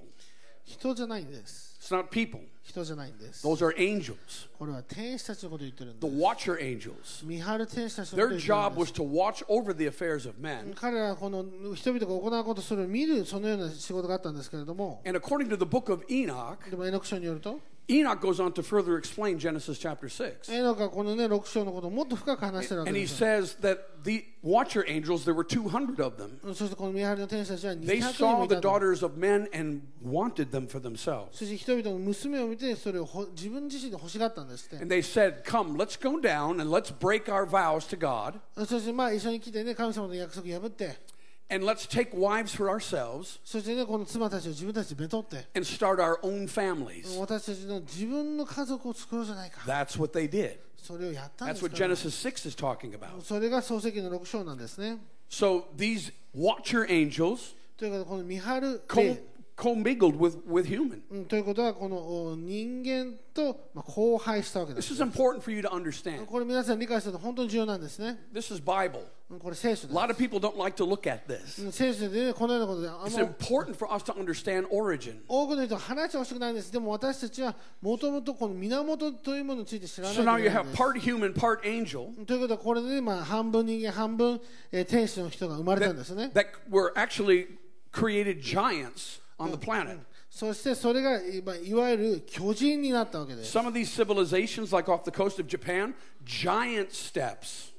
人じゃないんです。It's not people. 人じゃないんです。 Those are angels, これは天使たちのことを言ってるん the です。 watcher angels. 見張る天使たちのことを Their 言ってる job んで was す。 to watch over the affairs of men. 彼らはこの人々が行うことそれを見るそのような仕事があったんですけれども And according to the book of Enoch, でもエノク書によると Enoch goes on to further explain Genesis chapter 6. エノクはこのね6章のことをもっと深く話してるわけ And he ですよ says that the watcher angels, there were 200 of them. そしてこの見張りの天使たちは They 200人も saw い the たと daughters of men and wanted them for themselves. そして人々の娘を見てそれをほ自分自身で欲しがったんですって And they said, Come, let's go down and let's break our vows to God そしてまあ一緒に来てね神様の約束破って and let's take wives for ourselves そしてねこの妻たちを自分たちでめとって and start our own families. 私たちの自分の家族を作ろうじゃないか That's what they did. それをやったんで That's す what から Genesis 6 is talking about. それが創世記の6章なんですね So these watcher angels ということでこの見張る co- 霊 commingled with, with human. うんということはこのお人間と、まあ、交配したわけで This す is important for you to understand. これ皆さん理解すると本当に重要なんですね This is Bible. うんこれ聖書 A で lot of people don't like to look at this. 聖書でねこのようなことで It's ま important for us to understand origin. 多くの人は話してほしくないんですでも私たちはもともとこの源というものについて知らないと So い now け you have part human, part angel ということはこれで、まあ、半分人間半分、えー天使の人が生まれたんですね that were actually created giants on the planet. そしてそれがいわゆる巨人になったわけです Some of these civilizations, like off the coast of Japan, giant steps,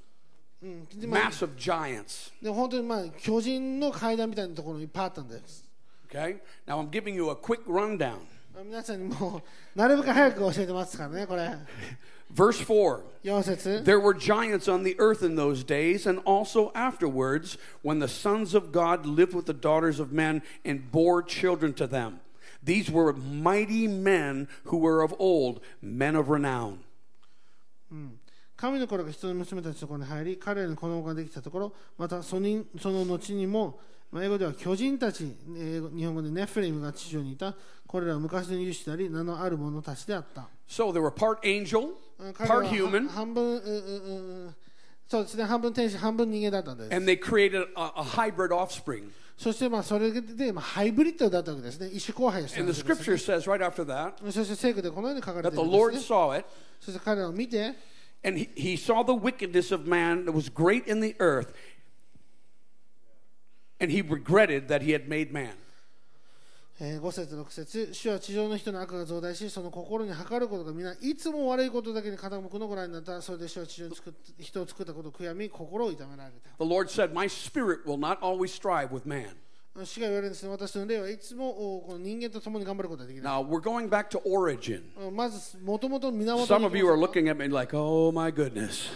massive giants. で本当にまあ巨人の階段みたいなところいっぱいあったんです Okay? Now I'm giving you a quick rundown. 皆さんにもうなるべく早く教えてますからねこれ Verse 4 4節 There were giants on the earth in those days, and also afterwards, when the sons of God lived with the daughters of men and bore children to them. These were mighty men who were of old, men of renown. 神の子らが人の娘たちのところに入り彼らに子供ができたところまたそのその後にもまあ英語では巨人たち英語日本語でネフレムが地上にいたこれらは昔の勇士であり名のある者たちであった So they were part angel, うん彼らは part human, は半分ううううそうですね半分天使半分人間だったんです and they created a, a hybrid offspring. そしてまあそれで、まあ、ハイブリッドだったわけですね一種交配をした And わ the けです scripture says right after that そして聖句でこのように書かれ that て the いるん Lord です、ね、 saw it, そして彼らを見て and he, he saw the wickedness of man that was great in the earth, and he regretted that he had made man. えー5節6節主は地上の人の悪が増大しその心に測ることが皆いつも悪いことだけに傾くのをご覧になったそれで主は地上に作っ人を作ったことを悔やみ心を痛められた The Lord said, My spirit will not always strive with man. 主が言われるんですね私の霊はいつもおこの人間と共に頑張ることができない Now, we're going back to origin. うんまずもともと源 Some に of you are looking at me like, oh my goodness.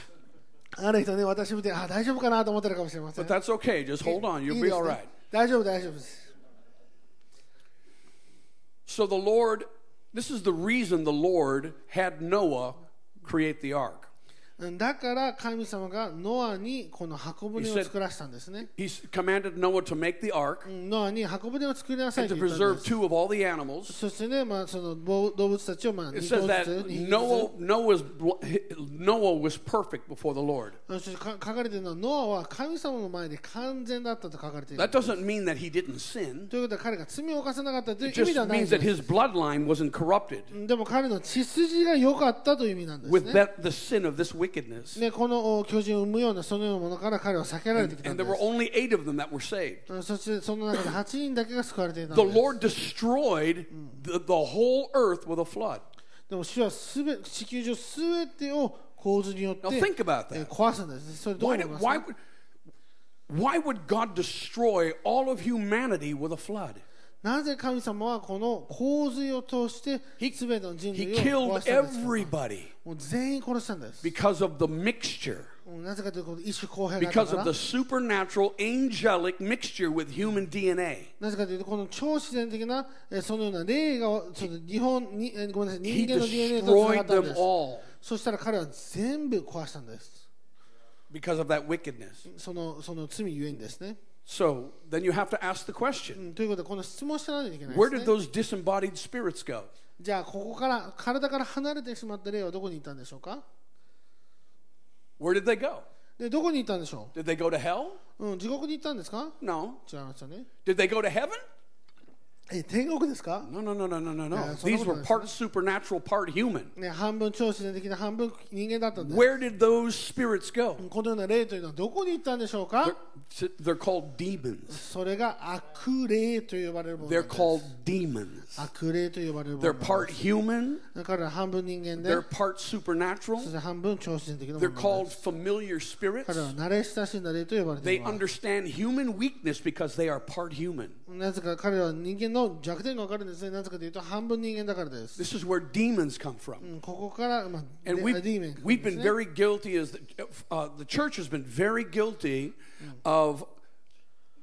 ある人ね、私見て、あ、大丈夫かなと思ってるかもしれません But。that's okay. Just hold on. い You'll い be です all ね right. 大丈夫、大丈夫です。So the Lord, this is the reason the Lord had Noah create the ark. うんだから神様がノアにこの箱舟を作らせたんですね。He commanded Noah to make the ark うんノアに箱舟を作りなさい and と to 言ったん preserve です。two of all the animals. そしてね、まあ、その動動物たちをまあ It 2 says 頭 that ずつ、2匹ずつ Noah, Noah's, Noah was perfect before the Lord. そしてか書かれているのは、ノアは神様の前で完全だったと書かれている That。doesn't mean that he didn't sin. ということは彼が罪を犯さなかったという It 意味では just ないん means で that す。his bloodline wasn't corrupted うんでも彼の血筋が良かったという意味なんです with ね。that, the sin of this wickedness. ね、このお巨人を生むようなそのようなものから彼は避けられてきたん And で there す were。only eight of them that were saved. うんそしてその中で8人だけが救われていたん The です。 Lord destroyed the, the whole earth with a flood. でも主はすべ地球上すべてを洪水によって Now think about that. えー壊すんです。それどう Why, 思い did, ます why, か would, why would God destroy all of humanity with a flood? なぜ神様はこの洪水を通して全ての人類を殺した全員殺したんです。なぜかというと、一種公平だから。なぜかというと、この超自然的な、そのような霊が、日本に、ごめんなさい、人間。したら彼は全部壊したんです。その、その罪ゆえんですね。So then you have to ask the う question んということでこの質問をしないといけない where で did す、ね。 those disembodied spirits go? じゃあここから体から離れてしまった霊はどこに行ったんでしょうか Where did they go? でどこに行ったんでしょ Did they go to hell? う、うん、地獄に行ったんですか No. 違いましたね。 Did they go to heaven? え天国ですか No, no, no, no, no, no, no. Yeah, so These no, were no, part supernatural, part human. ね、半分超自然的な半分人間だったんです。 Where did those spirits go? このような霊というのはどこに行ったんでしょうか They're, they're called demons. それが悪霊と呼ばれるものな They're んです called demons. 悪霊と呼ばれるも They're のなんです part human, 彼らは半分人間で they're part そ supernatural, して半分超自然的なも they're のなん called です familiar spirits. 彼らは慣れ親しんだ霊と呼ばれてい They ます。 understand human weakness because they are part human. なぜか彼らは人間の弱点が分かるんですね。なぜかというと半分人間だからです。 This is where demons come from. うんここから、まあ、 And デ we've, ディーメン we've で been すね very guilty as the, uh, the church has been very guilty of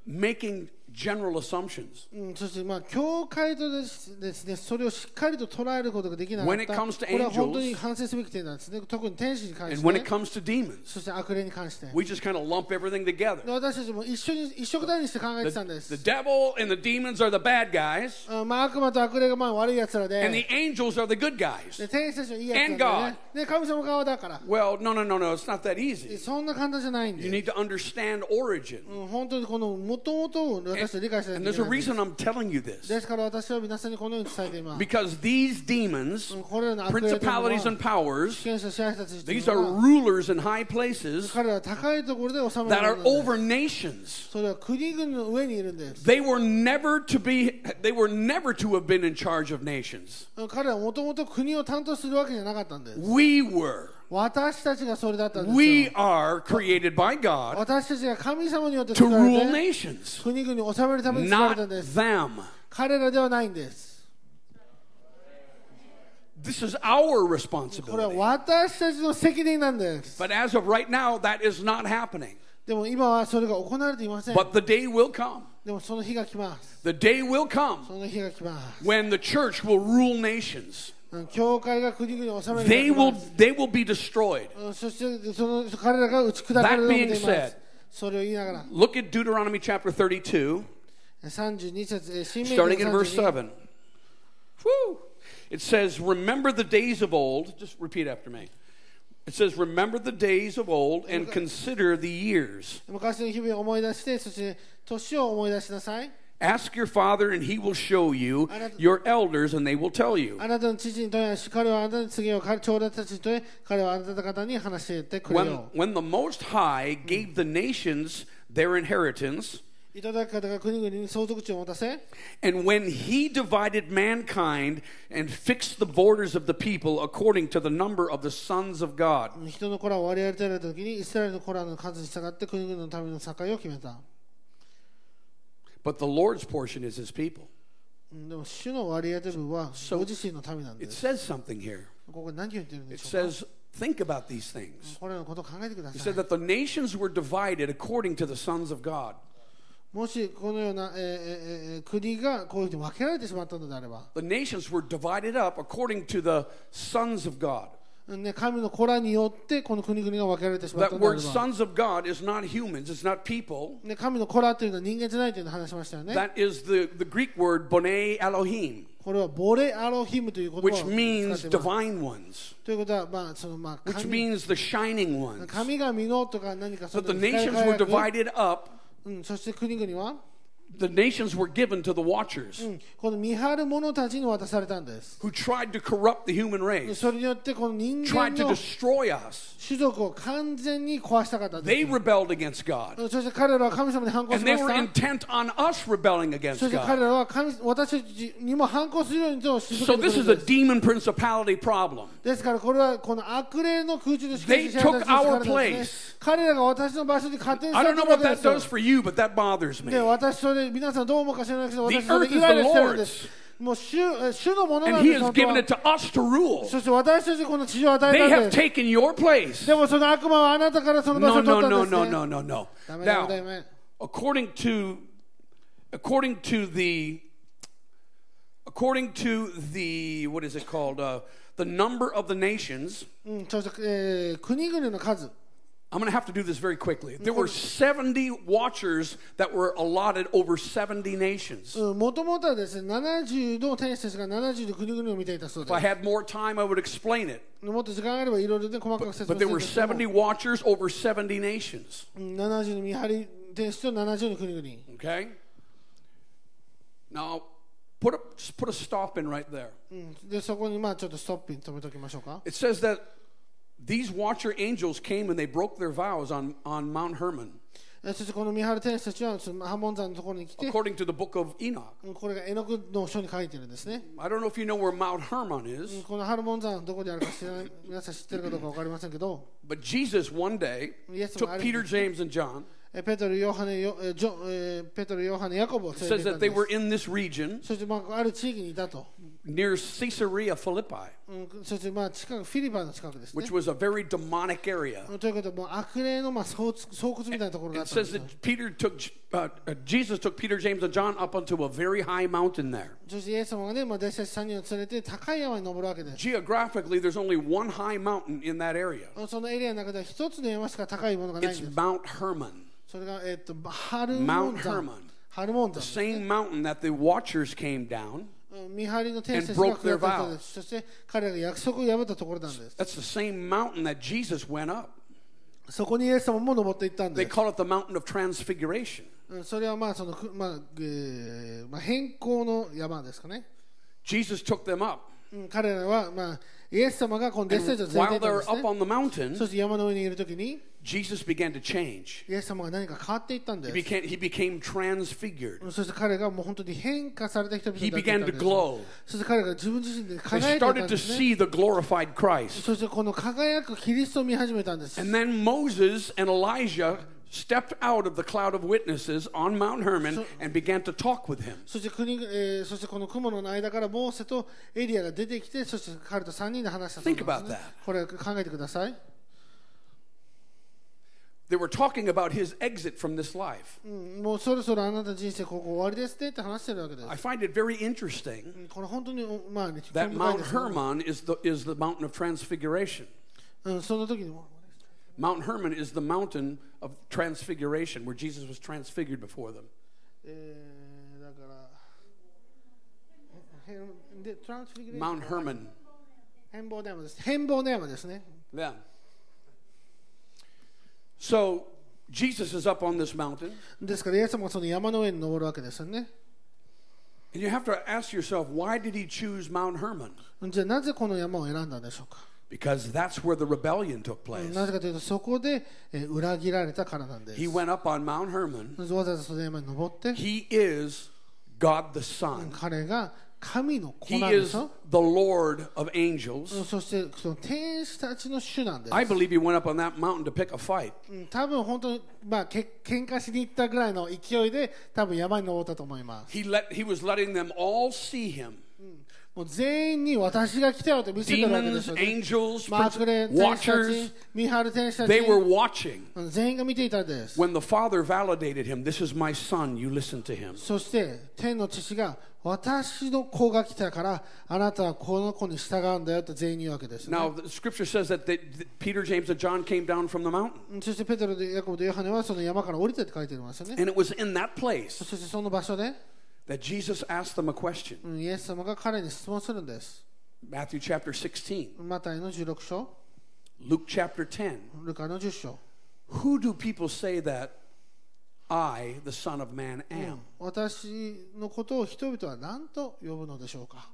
making general assumptions. うん、そしてまあ教会とですですねそれをしっかりと捉えることができなか When っ it た。こ comes to れは本当 angels に反省すべき点なんですね。特に天使に関 And して、 when ね it。comes to demons, そして悪霊に関して。 we just kind of lump everything together. で私たちも一緒に一緒くたにして考えてたんで The, す the。devil and the demons are the bad guys, あまあ悪魔と悪霊がまあ悪い奴ら and で the、angels are the good guys. で天使たちはいい奴ら And で、 God ね。で神様側だから。 Well, no, no, no, no, it's not that easy. そんな簡単じゃないん You で。 need to understand origin. うん、本当にこの元々を 私たちは理解しない And とい there's け a ないんです reason I'm telling you this. ですから私は皆さんにこのように伝えています。 Because these demons, うんこれらの悪霊というのは principalities and powers, 主権者支配者たちという these are のは rulers in high places 彼らは高いところで収め that ら are れるのです over nations. それは国々の上にいるんです。 They were never to be they were never to have been in charge of nations. 彼らはもともと国を担当するわけじゃなかったんです。 We were. 私たちがそれだったんです We よ。 are created by God 私たちが神様によって to 作ら rule れて nations, 国々を治めるために作られた not んです。 them. 彼らではないんです。 This is our これは responsibility. 私たちの責任なんです。 But as of right now, that is not happening. でも今はそれが行われていません。 But the day will come. でもその日が来ます。 The day will come その日が来ます。 when the church will rule nations. They will, they will be destroyed. That being said, look at Deuteronomy chapter 32, starting in verse 7. Whew. It says, Remember the days of old. Just repeat after me. It says, Remember the days of old and consider the years. Ask your father, and he will show you your elders, and they will tell you. あなたの父に問い合わせ、彼はあなたの次を長老たちに問い、彼はあなた方に話してくれよ。When, when the Most High gave the nations their inheritance, and when he divided mankind and fixed the borders of the people according to the number of the sons of God. But the Lord's portion is his people. うんでも、主の割り当て分は So- ご自身の民なんで It す。 says something here. ここ何を言ってるんで It しょうか says Think about these things. これらのことを考えてくだ He さ said い that the nations were divided according to the sons of God. もしこのような、えーえーえー国がこういうふうに分けられてしまったのであれば、 The nations were divided up according to the sons of God. ね、神の子らによってこの国々が分けられてします、ね、神の子らというのは人間じゃないというのを話しましたよね。That is the, Greek word, これはボレ・アロヒムという言葉を使っています which means divine ones. ということは、まあそのまあ、which means the shining ones. 神々のとか何かそういうことです。So the nations were divided up, うん、そして国々は The nations were given to the watchers うん、この見張る者たちに渡されたんです。 who tried to corrupt the human race, それによってこの人 tried 間 to の destroy us. 種族を完全に壊したかったんで They す。 rebelled against God. そして彼らは神様に反抗し And ま they し were た。 intent on us rebelling そ against して God. 彼らは神私たちにも反抗するようにと仕 So 向け this て is く a るんです。 demon principality problem. ですからこれはこの悪霊の空中で支配 They 者たち took our の力なんですね place. 彼らが私の場所に勝手に I 去 don't って know るわ what け that ですよ does for you, but that bothers me. で私それ 皆さんどう思うか知らないけど The 私それ earth イ is ライラ the してるんで Lord's. すもう主え主のものな And ん He です has 本当 given は it to us to rule. そして私たちにこの地上を与 They えたん have です taken your place. でもその悪魔はあなたからその場 No, 所を no, 取った no, んです no, ね no, no, no. ダメだ Now, ダメ according to according to the according to the what is it called uh, the number of the nations うんそして、えー国々の数 i'm going to have to do this very quickly there were 70 watchers that were allotted over 70 nations もともとはですね70の天使たちが70の国々を見ていたそう if で i had more time i would explain it すもっと時間があればいろいろで細かく説 but 明 there する were んですけども70 watchers over 70 nations うん70の見張り天使と70の国々 okay now put a just put a stop in right there うんでそこにまあちょっとストッピン止めておきましょうか It says that these watcher angels came and they broke their vows on, on Mount Hermon, えそしてこの見張る天使たちはその半門山のところに来て according to the book of Enoch. うんこれが絵の具の書に書いてるんですね I don't know if you know where Mount Hermon うん is, このハルモン山どこにあるか知らない皆さん知ってるかどうか分かりませんけど but Jesus one day Yes, took I- Peter, James, and John. えペトル、ヨハネ、ヨえジョえペトル、ヨハネ、ヤコブを It 連れ says て行った that ん they で were す。 in this region そしてまあある地域にいたと。 near Caesarea Philippi, うん、そしてまあ近くフィリパンの近くですね which。was a very demonic area. ということでもう悪霊のまあ巣窟巣窟みたいなところがあ It ったんで says すよ that Peter took, uh, uh, Jesus took Peter, James, and John up onto a very high mountain there. そしてイエス様がね、まあ、弟子たち3人を連れて高い山に登るわけです。 Geographically, there's only one high mountain in that area. そのエリアの中では一つの山しか高いものがないん It's です。 Mount Hermon. それが、えっと、ハルモン Mount 山 Hermon.。ハルモン the 山。 same mountain that the watchers came down. うん見張りの天使たちが下ったところ vows. です。そして彼らが約束を破ったところなんです。That's the same mountain that Jesus went up. そこにイエス様も登っていったん They です。call it the mountain of transfiguration. うんそれはまあその、くまあえーまあ、変更の山ですかね。Jesus took them up. うん彼らは、まあ、イエス様がこの弟子た And ちを連れ while て行 they're ったん up です、ね。 on the mountain, そして山の上にいるときに、 Jesus began to change. イエス様が何か変わっていったんで He す。 became, he became transfigured. そして彼がもう本当に変化された人々 He だったん began で to す。 glow. そして彼が自分自身で They 輝いていたん started で to すね。 see the glorified Christ. そしてこの輝くキリストを見始めたんです。 And then Moses and Elijah stepped out of the cloud of witnesses on Mount Hermon and began to talk with him. そして国、えーそしてこの雲の間からモーセとエリアが出てきて、そして彼と3人で話したそうなん Think で about す、ね that.。これ考えてください。 They were talking about his exit from this life. うんもうそろそろあなたの人生ここ終わりですねって話してるわけです。 I find it very interesting うんこれ本当に、おまあね、興 that 味深い Mount ですよ Hermon is the, is the mountain of transfiguration. うん、その時にも、 Mount Hermon is the mountain of transfiguration where Jesus was transfigured before them. えー、だから、へへで、トランスフィギュレーション Mount Hermon. 変貌の山です。変貌の山ですね。 Yeah. So Jesus is up on this mountain, ですから、イエス様がその山の上に登るわけですよね。 and you have to ask yourself, why did he choose Mount Hermon? じゃあなぜこの山を選んだんでしょうか Because that's where the rebellion took place. なぜかというと、そこで、えー裏切られたからなんです。 He went up on Mount Hermon. わざわざその山に登って、 He is God the Son. 彼が神の子 He なんで is しょ the Lord of angels. そしてその天使たちの主なんです。 I believe he went up on that mountain to pick a fight. うん多分本当に、まあ、け喧嘩しに行ったぐらいの勢いで多分山に登ったと思います。 He let he was letting them all see him. もう全員に私が来たよと見せてるわけです Demons, よ、ね。angels, マークレ天使たち、見張る天使たち they were watching. うん全員が見ていたんです。When the Father validated him, this is my son, you listen to him. そして天の父が私の子が来たからあなたはこの子に従うんだよと全員に言うわけです、ね。Now, the scripture says that they, Peter, James, and John came down from the mountain. そしてペテロでヤコブとヨハネはその山から降りてって書いてますよね。And it was in that place そしてその場所で、that Jesus asked them a question. うんイエス様が彼に質問するんです。 Matthew chapter 16, マタイの16章、 Luke chapter 10. ルカの10章。 Who do people say that I, the Son of Man, am? 私のことを人々は何と呼ぶのでしょうか、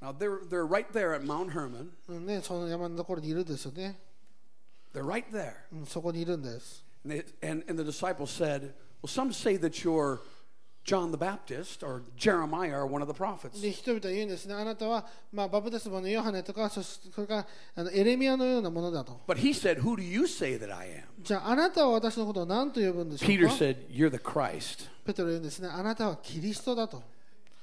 Now, they're, they're right there at Mount Hermon. うんね、その山のところにいるんですよね。 They're right there. うんそこにいるんです。 And, they, and, and the disciples said, Well, some say that you're John the Baptist or Jeremiah or one of the prophets. で人々は言うんですね、あなたは、まあ、バプテスマのヨハネとか、そしてそれからあのエレミアのようなものだと。 But he said, Who do you say that I am? じゃあ、あなたは私のことを何と呼ぶんでしょう Peter か said, You're the Christ. ペテロは言うんですね、あなたはキリストだと。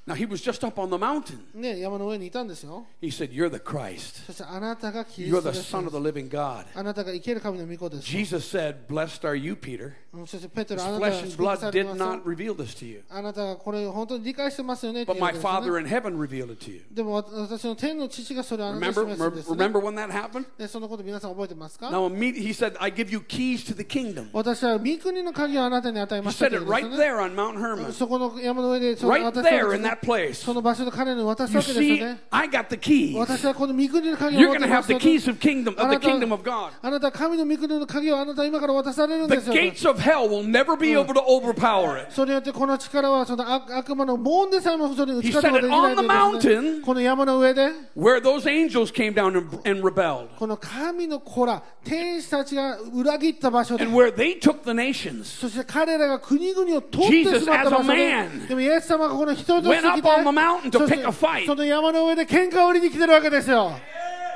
Now, he was just up on the mountain. ね、山の上にいたんですよ。 He said, You're the Christ. そしてあなたがキリ You're スト the です。 Son of the living God. あなたが生ける神の御子です。 Jesus said, Blessed are you, Peter. うんそしてペテロ、あなたは Flesh and 祝福さ blood れて did ますよ not reveal this to you, あなたがこれを本当に理解してますよねって but 言うわ my けですよね Father in heaven revealed it to you. でもわ私の天の父がそれをあなたに Remember, 示すんです、ね。 remember when that happened? でそのこと皆さん覚えてますか Now, immediately, he said, I give you keys to the kingdom. 私は御国の鍵をあなたに与え He ました said け it れど right ね there on Mount Hermon. そこの山の上でその Right 私は there です in ね that place. その場所で彼に渡す You わけですよ see, ね。 I got the keys. 私はこの御国の鍵を You're 持っ going て to ま have す the よと keys of kingdom of あ the なた kingdom of God. あなたは神の御国の鍵をあなたは今から渡されるん The ですよと。 gates of hell will never be able to overpower it. それによってこの力はその悪悪魔の門でさえもそれに打ち He 勝つことができないことですね mountain この山の上で Where those angels came down and, and rebelled, この神の子ら天使たちが裏切った場所で and where they took the nations, そして彼らが国々を取ってしまった場所 Jesus as a でもイエス様がこの人として went 来 up て on the mountain to そして pick a fight. その山の上で喧嘩を売りに来てるわけですよ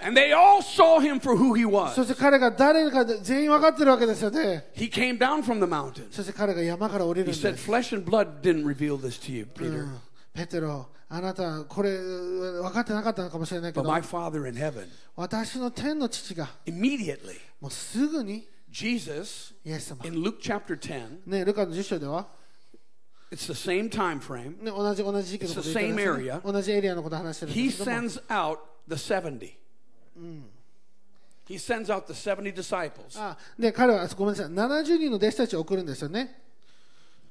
and they all saw him for who he そ was. して彼が誰か全員分かってるわけですよね He came down from the mountain. そして彼が山から降りる He んで said, す Flesh and blood didn't reveal this to you, う Peter, んペテロあなたこれ分かってなかったのかもしれないけ but ど my Father in heaven. 私の天の父が Immediately, もうすぐに Jesus, イエス様 in Luke chapter 10, ねルカの10章では it's the same time frame, ね、同じ同じ時期のこと言ってるんですよ It's the same ね area. 同じエリアのこと話してるん he ですけども sends out the 70. He sends out the 70 disciples. あで彼はごめんなさい70人の弟子たちを送るんですよね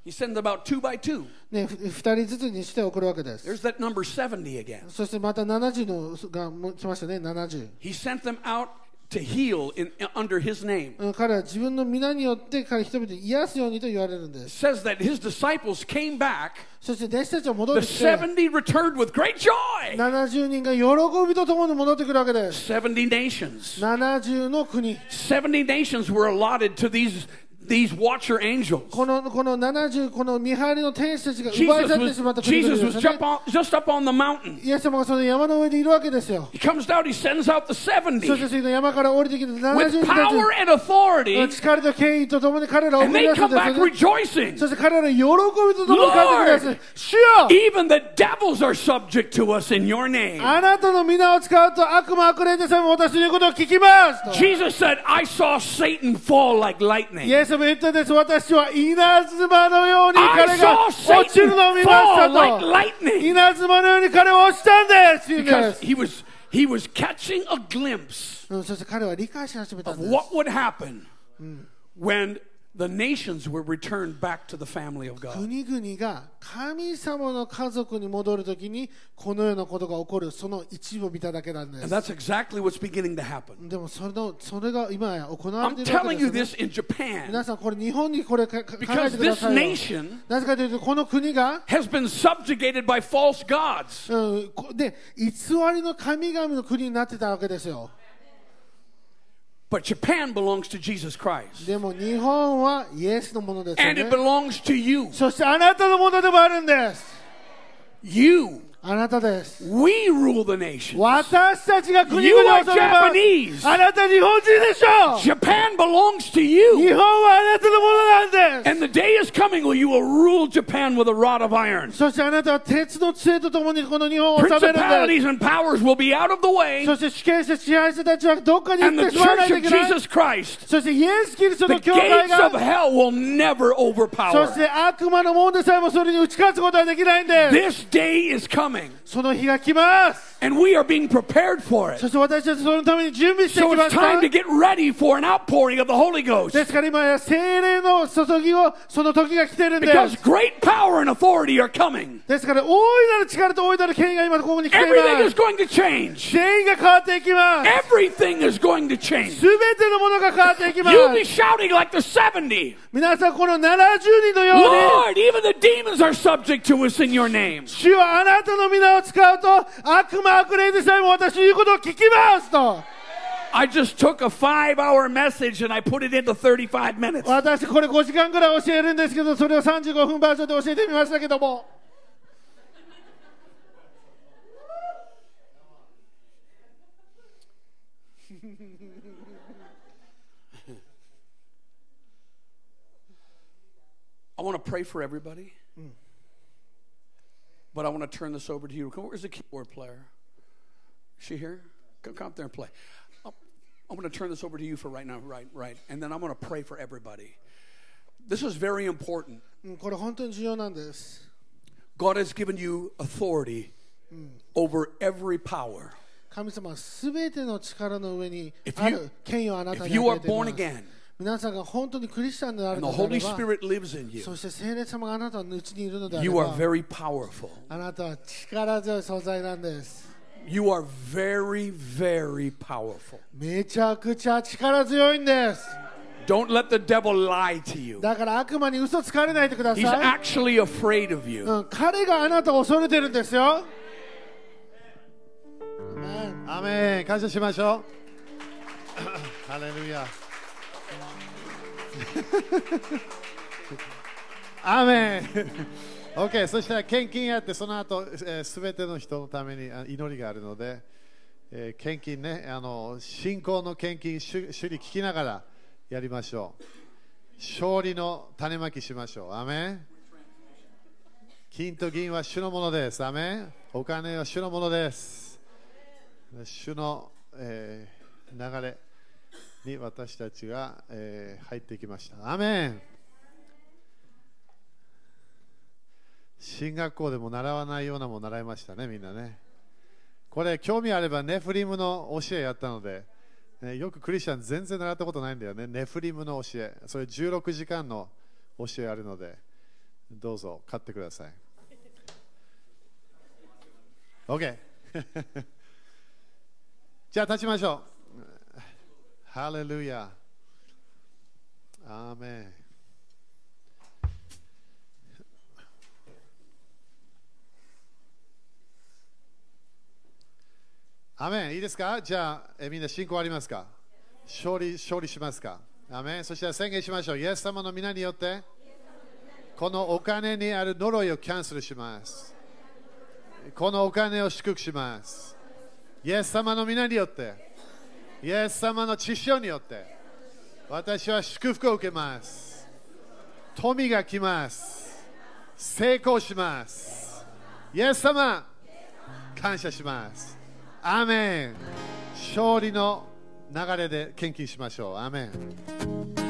He sends them out two by two. ねふ2人ずつにして送るわけです There's that number 70 again. そしてまた70のがも来ましたね70、He sent them out to heal in, under his name. うん、彼は自分の皆によって彼人々に癒すようにと言われるんで It す says that his disciples came back. そして弟子たちは戻っ Theてきて70 returned with great joy. 70人が喜びとともに戻ってくるわけです70 nations. 70の国70 nations were allotted to these, these watcher angels. このこの70この見張りの天使たちが奪い Jesus 去ってしまった was, 国々 Jesus です was よ just, ね on, just up on the mountain. イエス様がその山の上でいるわけですよ He comes down, he sends out the そして 70その山から降りてきて70 with 人た power and authority, ち力と権威とともに彼らを and 送り they 出すん come です back よね rejoicing. そして彼ら喜びとともに帰ってくるんです主よ Even the devils are subject to us in your name. あなたの皆を使うと悪魔悪霊でさえも私の言うことを聞きますと Jesus said, I saw Satan fall like イ lightning. エス 様言ったんです私は稲妻のように I 彼が saw 落ちるのを見 Satan ました fall like と lightning 稲妻のように彼は落ちたんです言うんで because す he was he was catching a glimpse うんそして彼は理解し始めたん of です what would happen when The nations were returned back to the family of God. 国々が神様の家族に戻るときにこのようなことが起こるその一部を見ただけなんです。でもそれ,のそれが今や行われているんです、皆さんこれ日本にこれ考えてください。なぜかというとこの国が、で偽りの神々の国になってたわけですよ。But Japan belongs to Jesus Christ. でも日本はイエスのものですよ And it ね belongs to you. そしてあなたのものでもあるんです You あなたです。 We rule the nation. 私たちが国 You 々を are 治めま Japanese. す。あなた日本人でしょう Japan belongs to 日 you. 本はあなたのものなんです。 And the day is coming where you will rule Japan with a rod of iron. そしてあなたは鉄の杖とともにこの日本を治めるんです。 Principalities and powers will be out of the way. そして主権者支配者たちはどっかに行 And っ the てしまわない church とい of けない。 Jesus Christ, そしてイエス・キリスト the の教会 gates of が、 hell will never そ overpower. して悪魔のもんでさえもそれに打ち勝つことはできないんです。 This day is coming, その日が来ます。and we are being prepared for そ it. して私たちそのために準備してき So ま it's した。 time to get ready for an outpouring of the Holy で Ghost. すから今や精霊の注ぎをその時が来てるんで Because す。 great power and authority are coming. ですから大いなる力と大いなる権威が今ここに来てい Everything ま is す。 going to change. 全員が変わっていきます。 Everything is going to change. すべてのものが変わっていきま You'll be す。 shouting like the 70. 皆さんこの70人のように、 Lord, even the demons are subject to us in your name. 主はあなたの皆を使うと悪魔 悪霊でさえも私の言うことを聞きますと。 I just took a five hour message and I put it into 35 minutes. 私これ5時間ぐらい教えるんですけどそれを35分バージョンで教えてみましたけども I want to pray for everybody. But I want to turn this over to you. Come, where's the keyboard player? Is she here? Come, come up there and play. I'm, I'm going to turn this over to you for right now, right, right. And then I'm going to pray for everybody. This is very important. うんこれ本当に重要なんです God has given you authority over every power. 神様はすべての力の上に If あ you- る権威をあなた If に you 与 are えていま born す again 皆さんが本当にクリスチャンである and の the であれ Holy ば Spirit lives in you, そして聖霊様があなたのうちにいるのであれ you are ば very powerful. あなたは力強い存在なんです You are very, very powerful. めちゃくちゃ力強いんです Don't let the devil lie to you. だから悪魔に嘘つかれないでくだ He's さい actually afraid of you. うん、彼があなたを恐れてるんですよ。Amen アーメン感謝しましょうハレルヤアーメン OK そしたら献金やってその後、えー、全ての人のために祈りがあるので、えー献金ねあの信仰の献金主主に聞きながらやりましょう勝利の種まきしましょうアメン金と銀は主のものです。アメンお金は主のものです。主の、えー流れに私たちが、えー入ってきました。アメン進学校でも習わないようなも習いましたね、みんなね。これ、興味あればネフリムの教えやったので、ねよくクリスチャン全然習ったことないんだよね。ネフリムの教え。それ16時間の教えあるので、どうぞ買ってください。OK じゃあ立ちましょう。ハレルヤ。アーメン。アメンいいですか？じゃあえみんな信仰ありますか？勝利勝利しますか？アメンそして宣言しましょう。イエス様の皆によってこのお金にある呪いをキャンセルします。このお金を祝福します。イエス様の皆によって、イエス様の知性によって、私は祝福を受けます。富が来ます。成功します。イエス様、感謝します。アメン。勝利の流れで献金しましょう。アメン。